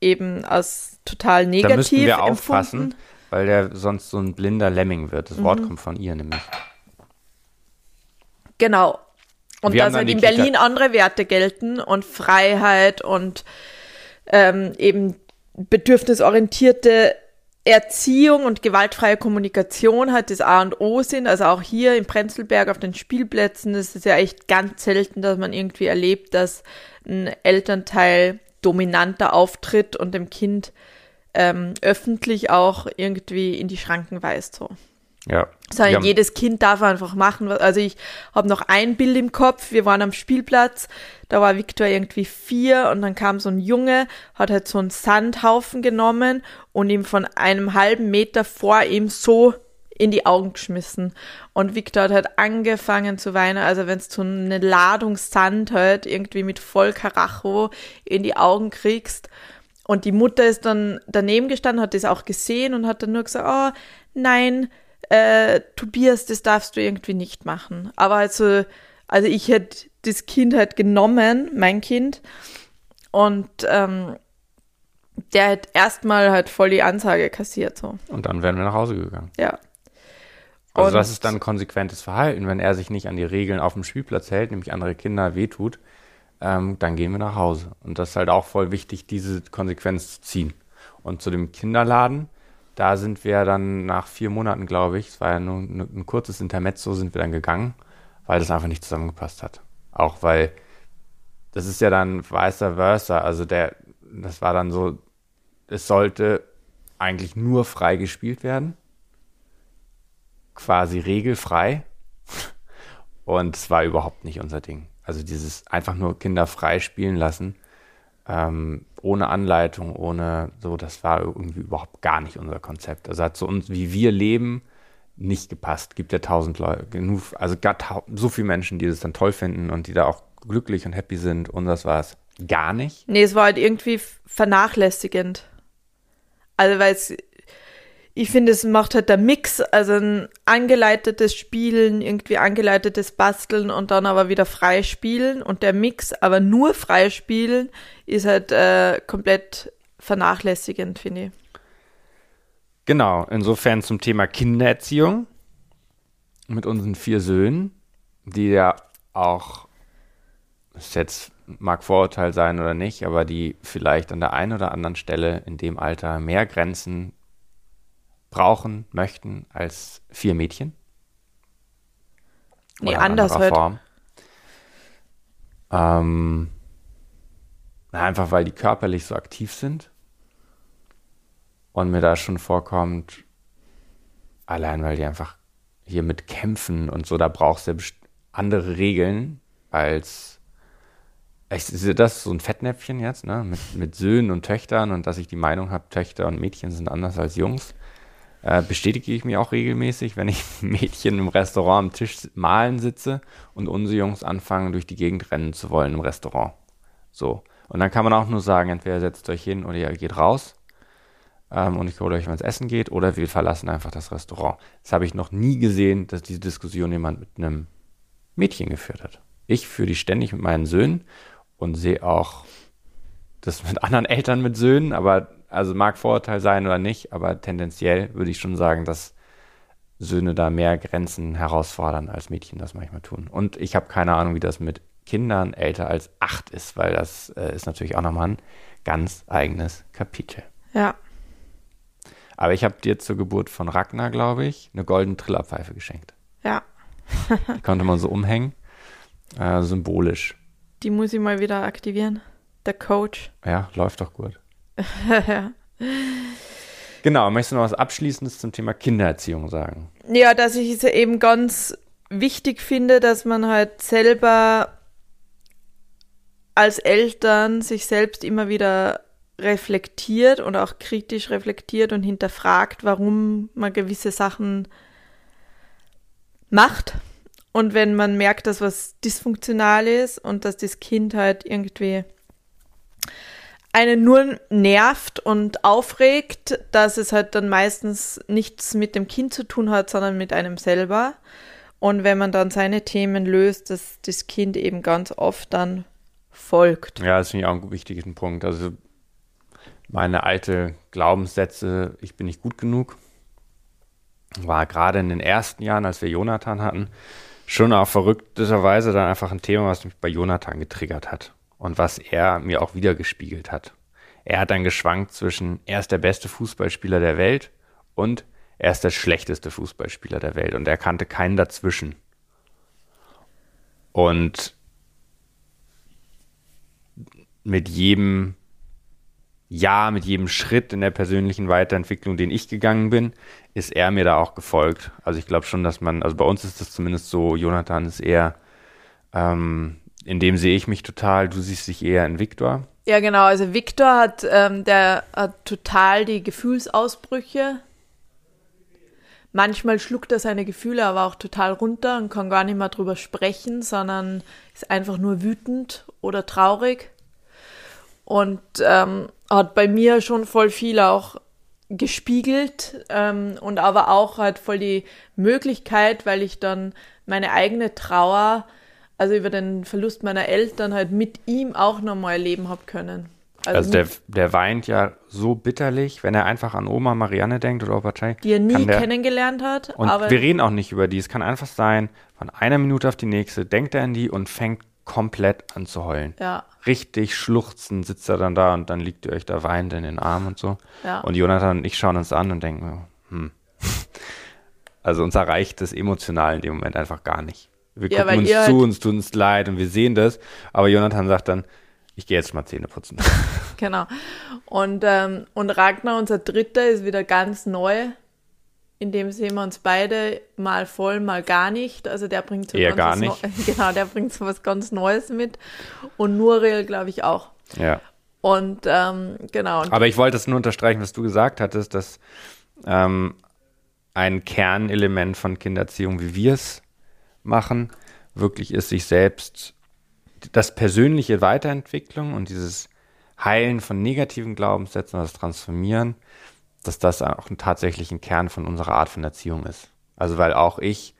eben als total negativ Da müssten wir empfunden. aufpassen, weil der sonst so ein blinder Lemming wird. Das Mhm. Wort kommt von ihr nämlich. Genau. Und dass halt in Berlin andere Werte gelten und Freiheit und ähm, eben bedürfnisorientierte Erziehung und gewaltfreie Kommunikation halt das A und O sind. Also auch hier in Prenzlberg auf den Spielplätzen ist es ja echt ganz selten, dass man irgendwie erlebt, dass ein Elternteil dominanter auftritt und dem Kind ähm, öffentlich auch irgendwie in die Schranken weist. So. Ja. Sondern jedes Kind darf einfach machen. Also ich habe noch ein Bild im Kopf. Wir waren am Spielplatz, da war Viktor irgendwie vier und dann kam so ein Junge, hat halt so einen Sandhaufen genommen und ihm von einem halben Meter vor ihm so in die Augen geschmissen. Und Viktor hat halt angefangen zu weinen, also wenn es so eine Ladung Sand halt irgendwie mit voll Karacho in die Augen kriegst. Und die Mutter ist dann daneben gestanden, hat das auch gesehen und hat dann nur gesagt, oh nein, äh, Tobias, das darfst du irgendwie nicht machen. Aber also, also ich hätte das Kind halt genommen, mein Kind, und ähm, der hat erstmal halt voll die Ansage kassiert. So. Und dann wären wir nach Hause gegangen. Ja. Also und das ist dann konsequentes Verhalten. Wenn er sich nicht an die Regeln auf dem Spielplatz hält, nämlich andere Kinder wehtut, ähm, dann gehen wir nach Hause. Und das ist halt auch voll wichtig, diese Konsequenz zu ziehen. Und zu dem Kinderladen, da sind wir dann nach vier Monaten, glaube ich, es war ja nur ein, kurzes Intermezzo, sind wir dann gegangen, weil das einfach nicht zusammengepasst hat. Auch weil das ist ja dann vice versa. Also der, das war dann so, es sollte eigentlich nur frei gespielt werden. Quasi regelfrei. Und es war überhaupt nicht unser Ding. Also dieses einfach nur Kinder frei spielen lassen, ähm, ohne Anleitung, ohne so, das war irgendwie überhaupt gar nicht unser Konzept. Also hat zu uns, wie wir leben, nicht gepasst. Gibt ja tausend Leute, genug, also so viele Menschen, die das dann toll finden und die da auch glücklich und happy sind und das war es gar nicht. Nee, es war halt irgendwie vernachlässigend. Also weil es ich finde, es macht halt der Mix, also ein angeleitetes Spielen, irgendwie angeleitetes Basteln und dann aber wieder freispielen und der Mix, aber nur freispielen, ist halt äh, komplett vernachlässigend, finde ich. Genau, insofern zum Thema Kindererziehung mit unseren vier Söhnen, die ja auch, das jetzt mag Vorurteil sein oder nicht, aber die vielleicht an der einen oder anderen Stelle in dem Alter mehr Grenzen brauchen, möchten als vier Mädchen. Nee, anders halt. Form. Ähm, einfach weil die körperlich so aktiv sind und mir da schon vorkommt, allein weil die einfach hier mit kämpfen und so, da brauchst du andere Regeln als ich sehe das so ein Fettnäpfchen jetzt, ne? Mit, mit Söhnen und Töchtern und dass ich die Meinung habe, Töchter und Mädchen sind anders als Jungs. Äh, bestätige ich mir auch regelmäßig, wenn ich [LAUGHS] Mädchen im Restaurant am Tisch malen sitze und unsere Jungs anfangen, durch die Gegend rennen zu wollen im Restaurant. So. Und dann kann man auch nur sagen, entweder setzt euch hin oder ihr geht raus ähm, und ich hole euch, wenn es essen geht, oder wir verlassen einfach das Restaurant. Das habe ich noch nie gesehen, dass diese Diskussion jemand mit einem Mädchen geführt hat. Ich führe die ständig mit meinen Söhnen und sehe auch das mit anderen Eltern mit Söhnen, aber also mag Vorurteil sein oder nicht, aber tendenziell würde ich schon sagen, dass Söhne da mehr Grenzen herausfordern, als Mädchen das manchmal tun. Und ich habe keine Ahnung, wie das mit Kindern älter als acht ist, weil das äh, ist natürlich auch nochmal ein ganz eigenes Kapitel. Ja. Aber ich habe dir zur Geburt von Ragnar, glaube ich, eine goldene Trillerpfeife geschenkt. Ja. Die konnte man so umhängen. Äh, symbolisch. Die muss ich mal wieder aktivieren. Der Coach. Ja, läuft doch gut. [LAUGHS] Genau, möchtest du noch was Abschließendes zum Thema Kindererziehung sagen? Ja, dass ich es eben ganz wichtig finde, dass man halt selber als Eltern sich selbst immer wieder reflektiert und auch kritisch reflektiert und hinterfragt, warum man gewisse Sachen macht. Und wenn man merkt, dass was dysfunktional ist und dass das Kind halt irgendwie einen nur nervt und aufregt, dass es halt dann meistens nichts mit dem Kind zu tun hat, sondern mit einem selber. Und wenn man dann seine Themen löst, dass das Kind eben ganz oft dann folgt. Ja, das finde ich auch einen wichtigen Punkt. Also meine alte Glaubenssätze, ich bin nicht gut genug, war gerade in den ersten Jahren, als wir Jonathan hatten, schon auch verrückterweise dann einfach ein Thema, was mich bei Jonathan getriggert hat und was er mir auch wieder gespiegelt hat. Er hat dann geschwankt zwischen, er ist der beste Fußballspieler der Welt und er ist der schlechteste Fußballspieler der Welt und er kannte keinen dazwischen. Und mit jedem Jahr, mit jedem Schritt in der persönlichen Weiterentwicklung, den ich gegangen bin, ist er mir da auch gefolgt. Also ich glaube schon, dass man, also bei uns ist das zumindest so, Jonathan ist eher, ähm, in dem sehe ich mich total, du siehst dich eher in Viktor. Ja, genau. Also Viktor hat, ähm, der hat total die Gefühlsausbrüche. Manchmal schluckt er seine Gefühle aber auch total runter und kann gar nicht mehr drüber sprechen, sondern ist einfach nur wütend oder traurig. Und ähm, hat bei mir schon voll viel auch gespiegelt ähm, und aber auch halt voll die Möglichkeit, weil ich dann meine eigene Trauer, also über den Verlust meiner Eltern halt mit ihm auch nochmal erleben habe können. Also, also der, der weint ja so bitterlich, wenn er einfach an Oma Marianne denkt oder Opa Chai. Die er nie der, kennengelernt hat. Und wir reden auch nicht über die. Es kann einfach sein, von einer Minute auf die nächste denkt er an die und fängt komplett an zu heulen. Ja. Richtig schluchzen sitzt er dann da und dann liegt ihr euch da weinend in den Armen und so. Ja. Und Jonathan und ich schauen uns an und denken, hm. [LAUGHS] Also uns erreicht das emotional in dem Moment einfach gar nicht. Wir ja, gucken uns zu, halt uns tut uns leid und wir sehen das. Aber Jonathan sagt dann, ich gehe jetzt mal Zähne putzen. [LAUGHS] Genau. Und, ähm, und Ragnar, unser Dritter, ist wieder ganz neu in dem sehen wir uns beide mal voll, mal gar nicht. Also der bringt so Eher gar nicht. [LAUGHS] genau, der bringt so was ganz Neues mit. Und Nuriel, glaube ich, auch. Ja. Und ähm, genau. Aber ich wollte es nur unterstreichen, was du gesagt hattest, dass ähm, ein Kernelement von Kindererziehung, wie wir es machen, wirklich ist, sich selbst das persönliche Weiterentwicklung und dieses Heilen von negativen Glaubenssätzen, das Transformieren dass das auch ein Kern von unserer Art von Erziehung ist. Also weil auch ich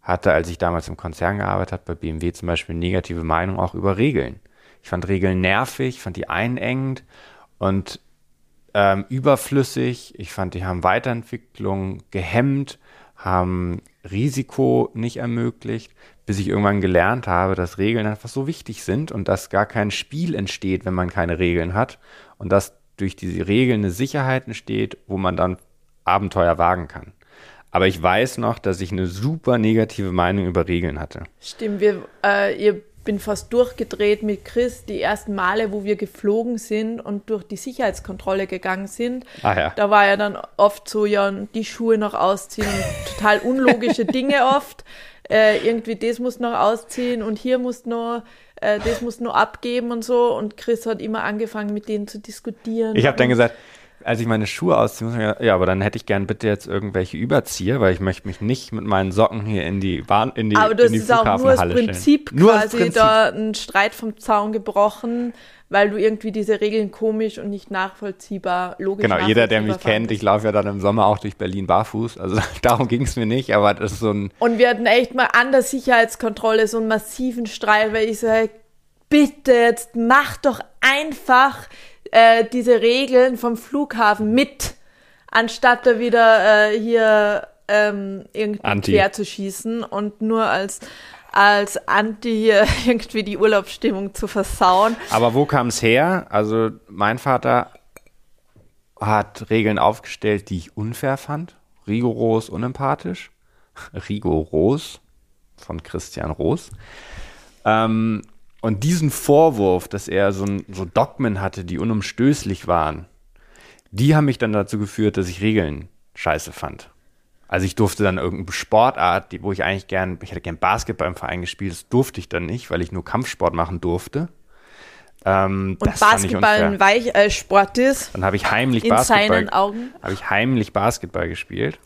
hatte, als ich damals im Konzern gearbeitet habe, bei BMW zum Beispiel negative Meinung auch über Regeln. Ich fand Regeln nervig, fand die einengend und ähm, überflüssig. Ich fand, die haben Weiterentwicklung gehemmt, haben Risiko nicht ermöglicht, bis ich irgendwann gelernt habe, dass Regeln einfach so wichtig sind und dass gar kein Spiel entsteht, wenn man keine Regeln hat und dass durch diese Regeln eine Sicherheit entsteht, wo man dann Abenteuer wagen kann. Aber ich weiß noch, dass ich eine super negative Meinung über Regeln hatte. Stimmt, wir, äh, ihr bin fast durchgedreht mit Chris die ersten Male, wo wir geflogen sind und durch die Sicherheitskontrolle gegangen sind. Ah, ja. Da war ja dann oft so, ja, die Schuhe noch ausziehen, [LAUGHS] total unlogische Dinge oft. Äh, irgendwie das muss noch ausziehen und hier muss noch äh, das muss nur abgeben und so. Und Chris hat immer angefangen, mit denen zu diskutieren. Ich habe dann gesagt, als ich meine Schuhe ausziehe, muss ja, aber dann hätte ich gern bitte jetzt irgendwelche Überzieher, weil ich möchte mich nicht mit meinen Socken hier in die Bahn, in die Aber das ist auch nur das Prinzip stellen. quasi Prinzip. da ein Streit vom Zaun gebrochen, weil du irgendwie diese Regeln komisch und nicht nachvollziehbar, logisch Genau, jeder, der mich kennt, ich laufe ja dann im Sommer auch durch Berlin barfuß, also [LAUGHS] darum ging es mir nicht, aber das ist so ein... Und wir hatten echt mal an der Sicherheitskontrolle so einen massiven Streit, weil ich hey, bitte, jetzt mach doch einfach äh, diese Regeln vom Flughafen mit, anstatt da wieder äh, hier ähm, irgendwie Anti. quer zu schießen und nur als als Anti hier [LAUGHS] irgendwie die Urlaubsstimmung zu versauen. Aber wo kam es her? Also mein Vater hat Regeln aufgestellt, die ich unfair fand, rigoros, unempathisch, [LAUGHS] rigoros von Christian Roos. Ähm, und diesen Vorwurf, dass er so, ein, so Dogmen hatte, die unumstößlich waren, die haben mich dann dazu geführt, dass ich Regeln scheiße fand. Also ich durfte dann irgendeine Sportart, die, wo ich eigentlich gern, ich hätte gern Basketball im Verein gespielt, das durfte ich dann nicht, weil ich nur Kampfsport machen durfte. Ähm, und Basketball ein Weichsport ist. Dann habe ich heimlich in Basketball. seinen Augen. Habe ich heimlich Basketball gespielt.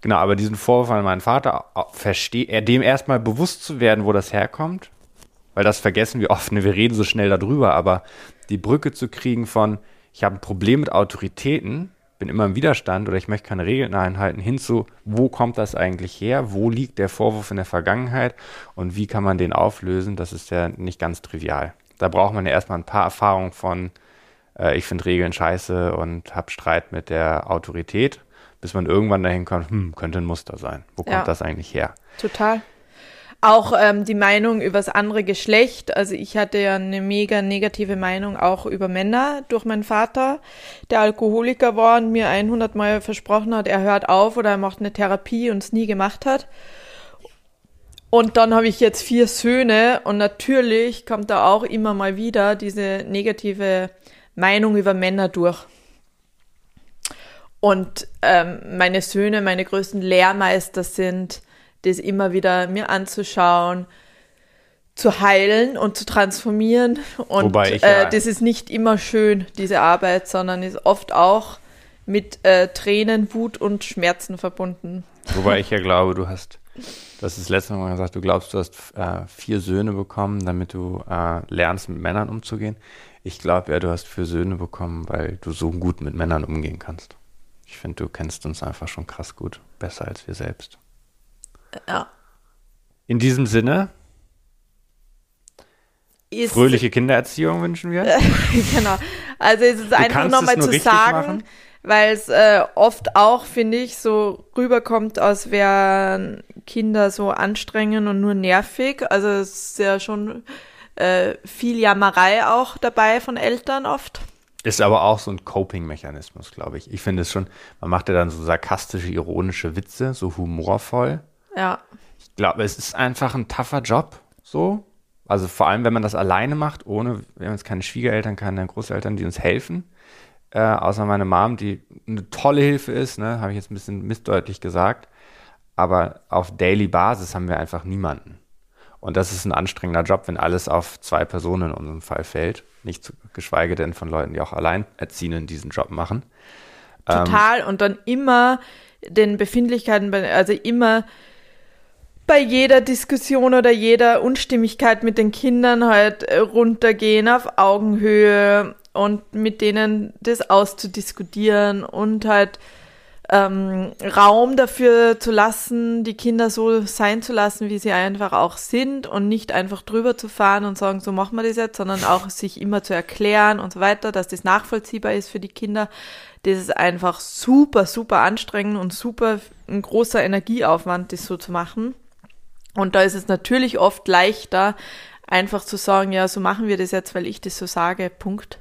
Genau, aber diesen Vorwurf an meinen Vater, verstehe er dem erstmal bewusst zu werden, wo das herkommt, weil das vergessen wir oft, ne? wir reden so schnell darüber, aber die Brücke zu kriegen von, ich habe ein Problem mit Autoritäten, bin immer im Widerstand oder ich möchte keine Regeln einhalten, hinzu, wo kommt das eigentlich her, wo liegt der Vorwurf in der Vergangenheit und wie kann man den auflösen, das ist ja nicht ganz trivial. Da braucht man ja erstmal ein paar Erfahrungen von, äh, ich finde Regeln scheiße und habe Streit mit der Autorität, bis man irgendwann dahin kommt, hm, könnte ein Muster sein. Wo kommt ja. das eigentlich her? Total. Auch ähm, die Meinung über das andere Geschlecht. Also ich hatte ja eine mega negative Meinung auch über Männer durch meinen Vater, der Alkoholiker war und mir 100 Mal versprochen hat, er hört auf oder er macht eine Therapie und es nie gemacht hat. Und dann habe ich jetzt vier Söhne und natürlich kommt da auch immer mal wieder diese negative Meinung über Männer durch. Und ähm, meine Söhne, meine größten Lehrmeister sind, das immer wieder mir anzuschauen, zu heilen und zu transformieren. Und Wobei ich, äh, ja- das ist nicht immer schön, diese Arbeit, sondern ist oft auch mit äh, Tränen, Wut und Schmerzen verbunden. Wobei ich ja glaube, du hast, du hast das letzte Mal gesagt, du glaubst, du hast äh, vier Söhne bekommen, damit du äh, lernst, mit Männern umzugehen. Ich glaube ja, du hast vier Söhne bekommen, weil du so gut mit Männern umgehen kannst. Ich finde, du kennst uns einfach schon krass gut, besser als wir selbst. Ja. In diesem Sinne, Ist, fröhliche Kindererziehung wünschen wir. [LAUGHS] genau. Also es ist einfach kannst nochmal zu sagen, weil es äh, oft auch, finde ich, so rüberkommt, als wären Kinder so anstrengend und nur nervig. Also es ist ja schon äh, viel Jammerei auch dabei von Eltern oft. Ist aber auch so ein Coping-Mechanismus, glaube ich. Ich finde es schon, man macht ja dann so sarkastische, ironische Witze, so humorvoll. Ja. Ich glaube, es ist einfach ein tougher Job, so. Also vor allem, wenn man das alleine macht, ohne, wir haben jetzt keine Schwiegereltern, keine Großeltern, die uns helfen. Äh, außer meine Mom, die eine tolle Hilfe ist, ne, habe ich jetzt ein bisschen missdeutlich gesagt. Aber auf Daily Basis haben wir einfach niemanden. Und das ist ein anstrengender Job, wenn alles auf zwei Personen in unserem Fall fällt. Nicht zu, geschweige denn von Leuten, die auch Alleinerziehenden diesen Job machen. Ähm, Total. und dann immer den Befindlichkeiten, also immer bei jeder Diskussion oder jeder Unstimmigkeit mit den Kindern halt äh, runtergehen auf Augenhöhe und mit denen das auszudiskutieren und halt ähm, Raum dafür zu lassen, die Kinder so sein zu lassen, wie sie einfach auch sind und nicht einfach drüber zu fahren und sagen, so machen wir das jetzt, sondern auch sich immer zu erklären und so weiter, dass das nachvollziehbar ist für die Kinder. Das ist einfach super, super anstrengend und super ein großer Energieaufwand, das so zu machen. Und da ist es natürlich oft leichter, einfach zu sagen, ja, so machen wir das jetzt, weil ich das so sage, Punkt.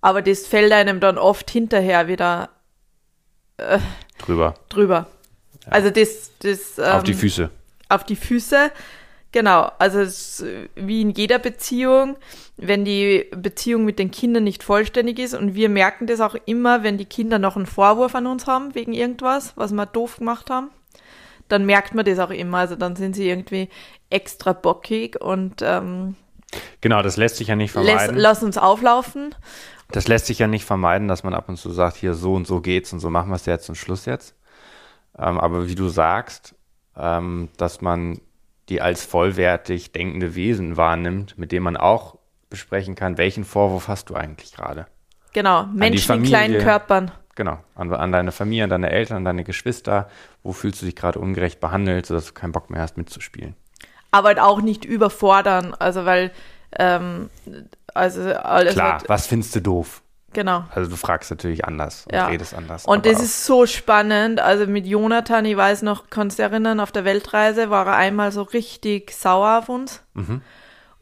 Aber das fällt einem dann oft hinterher wieder drüber. drüber. Also das, das ähm, auf die Füße. auf die Füße. Genau, also es wie in jeder Beziehung, wenn die Beziehung mit den Kindern nicht vollständig ist und wir merken das auch immer, wenn die Kinder noch einen Vorwurf an uns haben wegen irgendwas, was wir doof gemacht haben, dann merkt man das auch immer. Also dann sind sie irgendwie extra bockig und ähm, Genau, das lässt sich ja nicht vermeiden. lass uns auflaufen. Das lässt sich ja nicht vermeiden, dass man ab und zu sagt, hier so und so geht's und so machen wir es jetzt und Schluss jetzt. Ähm, aber wie du sagst, ähm, dass man die als vollwertig denkende Wesen wahrnimmt, mit dem man auch besprechen kann, welchen Vorwurf hast du eigentlich gerade? Genau, Menschen in kleinen. Körpern. Genau, an, an deine Familie, an deine Eltern, an deine Geschwister. Wo fühlst du dich gerade ungerecht behandelt, sodass du keinen Bock mehr hast mitzuspielen? aber halt auch nicht überfordern. Also weil, ähm, also alles Klar, halt, was findest du doof? genau. Also du fragst natürlich anders und Ja. redest anders. Und das ist so spannend. Also mit Jonathan, ich weiß noch, kannst du erinnern, auf der Weltreise war er einmal so richtig sauer auf uns. Mhm.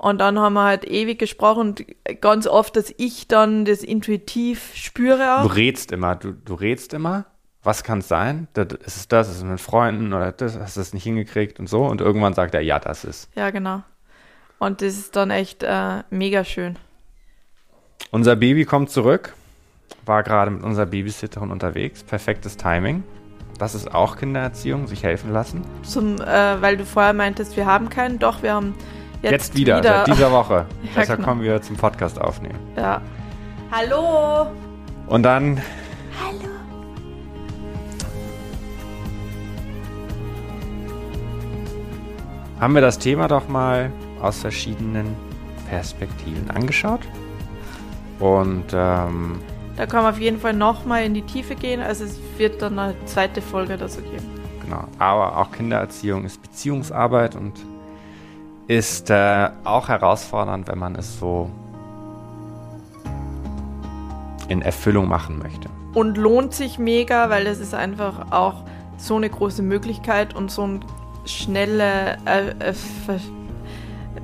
Und dann haben wir halt ewig gesprochen und ganz oft, dass ich dann das intuitiv spüre Du auch. rätst immer, du, du rätst immer, was kann es sein? Das, ist es das, ist es mit Freunden oder das, hast du das nicht hingekriegt und so und irgendwann sagt er, ja, das ist. Ja, genau. Und das ist dann echt äh, mega schön. Unser Baby kommt zurück, war gerade mit unserer Babysitterin unterwegs, perfektes Timing. Das ist auch Kindererziehung, sich helfen lassen. Zum, äh, weil du vorher meintest, wir haben keinen. Doch, wir haben jetzt, Jetzt, wieder, seit dieser Woche. [LAUGHS] Ja, Deshalb genau. kommen wir zum Podcast aufnehmen. Ja. Hallo! Und dann Hallo! haben wir das Thema doch mal aus verschiedenen Perspektiven angeschaut. Und ähm, Da kann man auf jeden Fall nochmal in die Tiefe gehen. Also es wird dann eine zweite Folge dazu geben. Genau. Aber auch Kindererziehung ist Beziehungsarbeit und ist äh, auch herausfordernd, wenn man es so in Erfüllung machen möchte. Und lohnt sich mega, weil es ist einfach auch so eine große Möglichkeit und so ein schnelle äh, äh,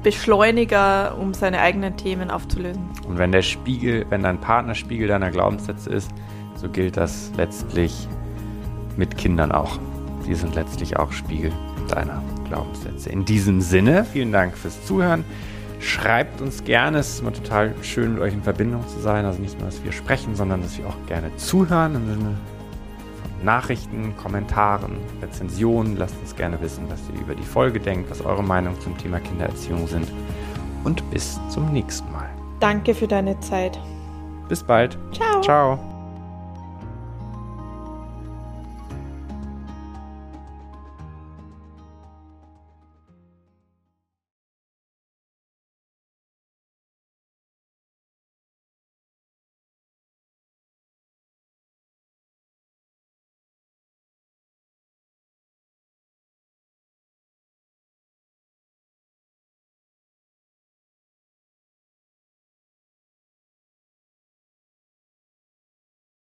Beschleuniger, um seine eigenen Themen aufzulösen. Und wenn der Spiegel, wenn dein Partner Spiegel deiner Glaubenssätze ist, so gilt das letztlich mit Kindern auch. Die sind letztlich auch Spiegel deiner Glaubenssätze. In diesem Sinne, vielen Dank fürs Zuhören. Schreibt uns gerne, es ist immer total schön, mit euch in Verbindung zu sein. Also nicht nur, dass wir sprechen, sondern dass wir auch gerne zuhören im Sinne von Nachrichten, Kommentaren, Rezensionen. Lasst uns gerne wissen, was ihr über die Folge denkt, was eure Meinungen zum Thema Kindererziehung sind. Und bis zum nächsten Mal. Danke für deine Zeit. Bis bald. Ciao. Ciao.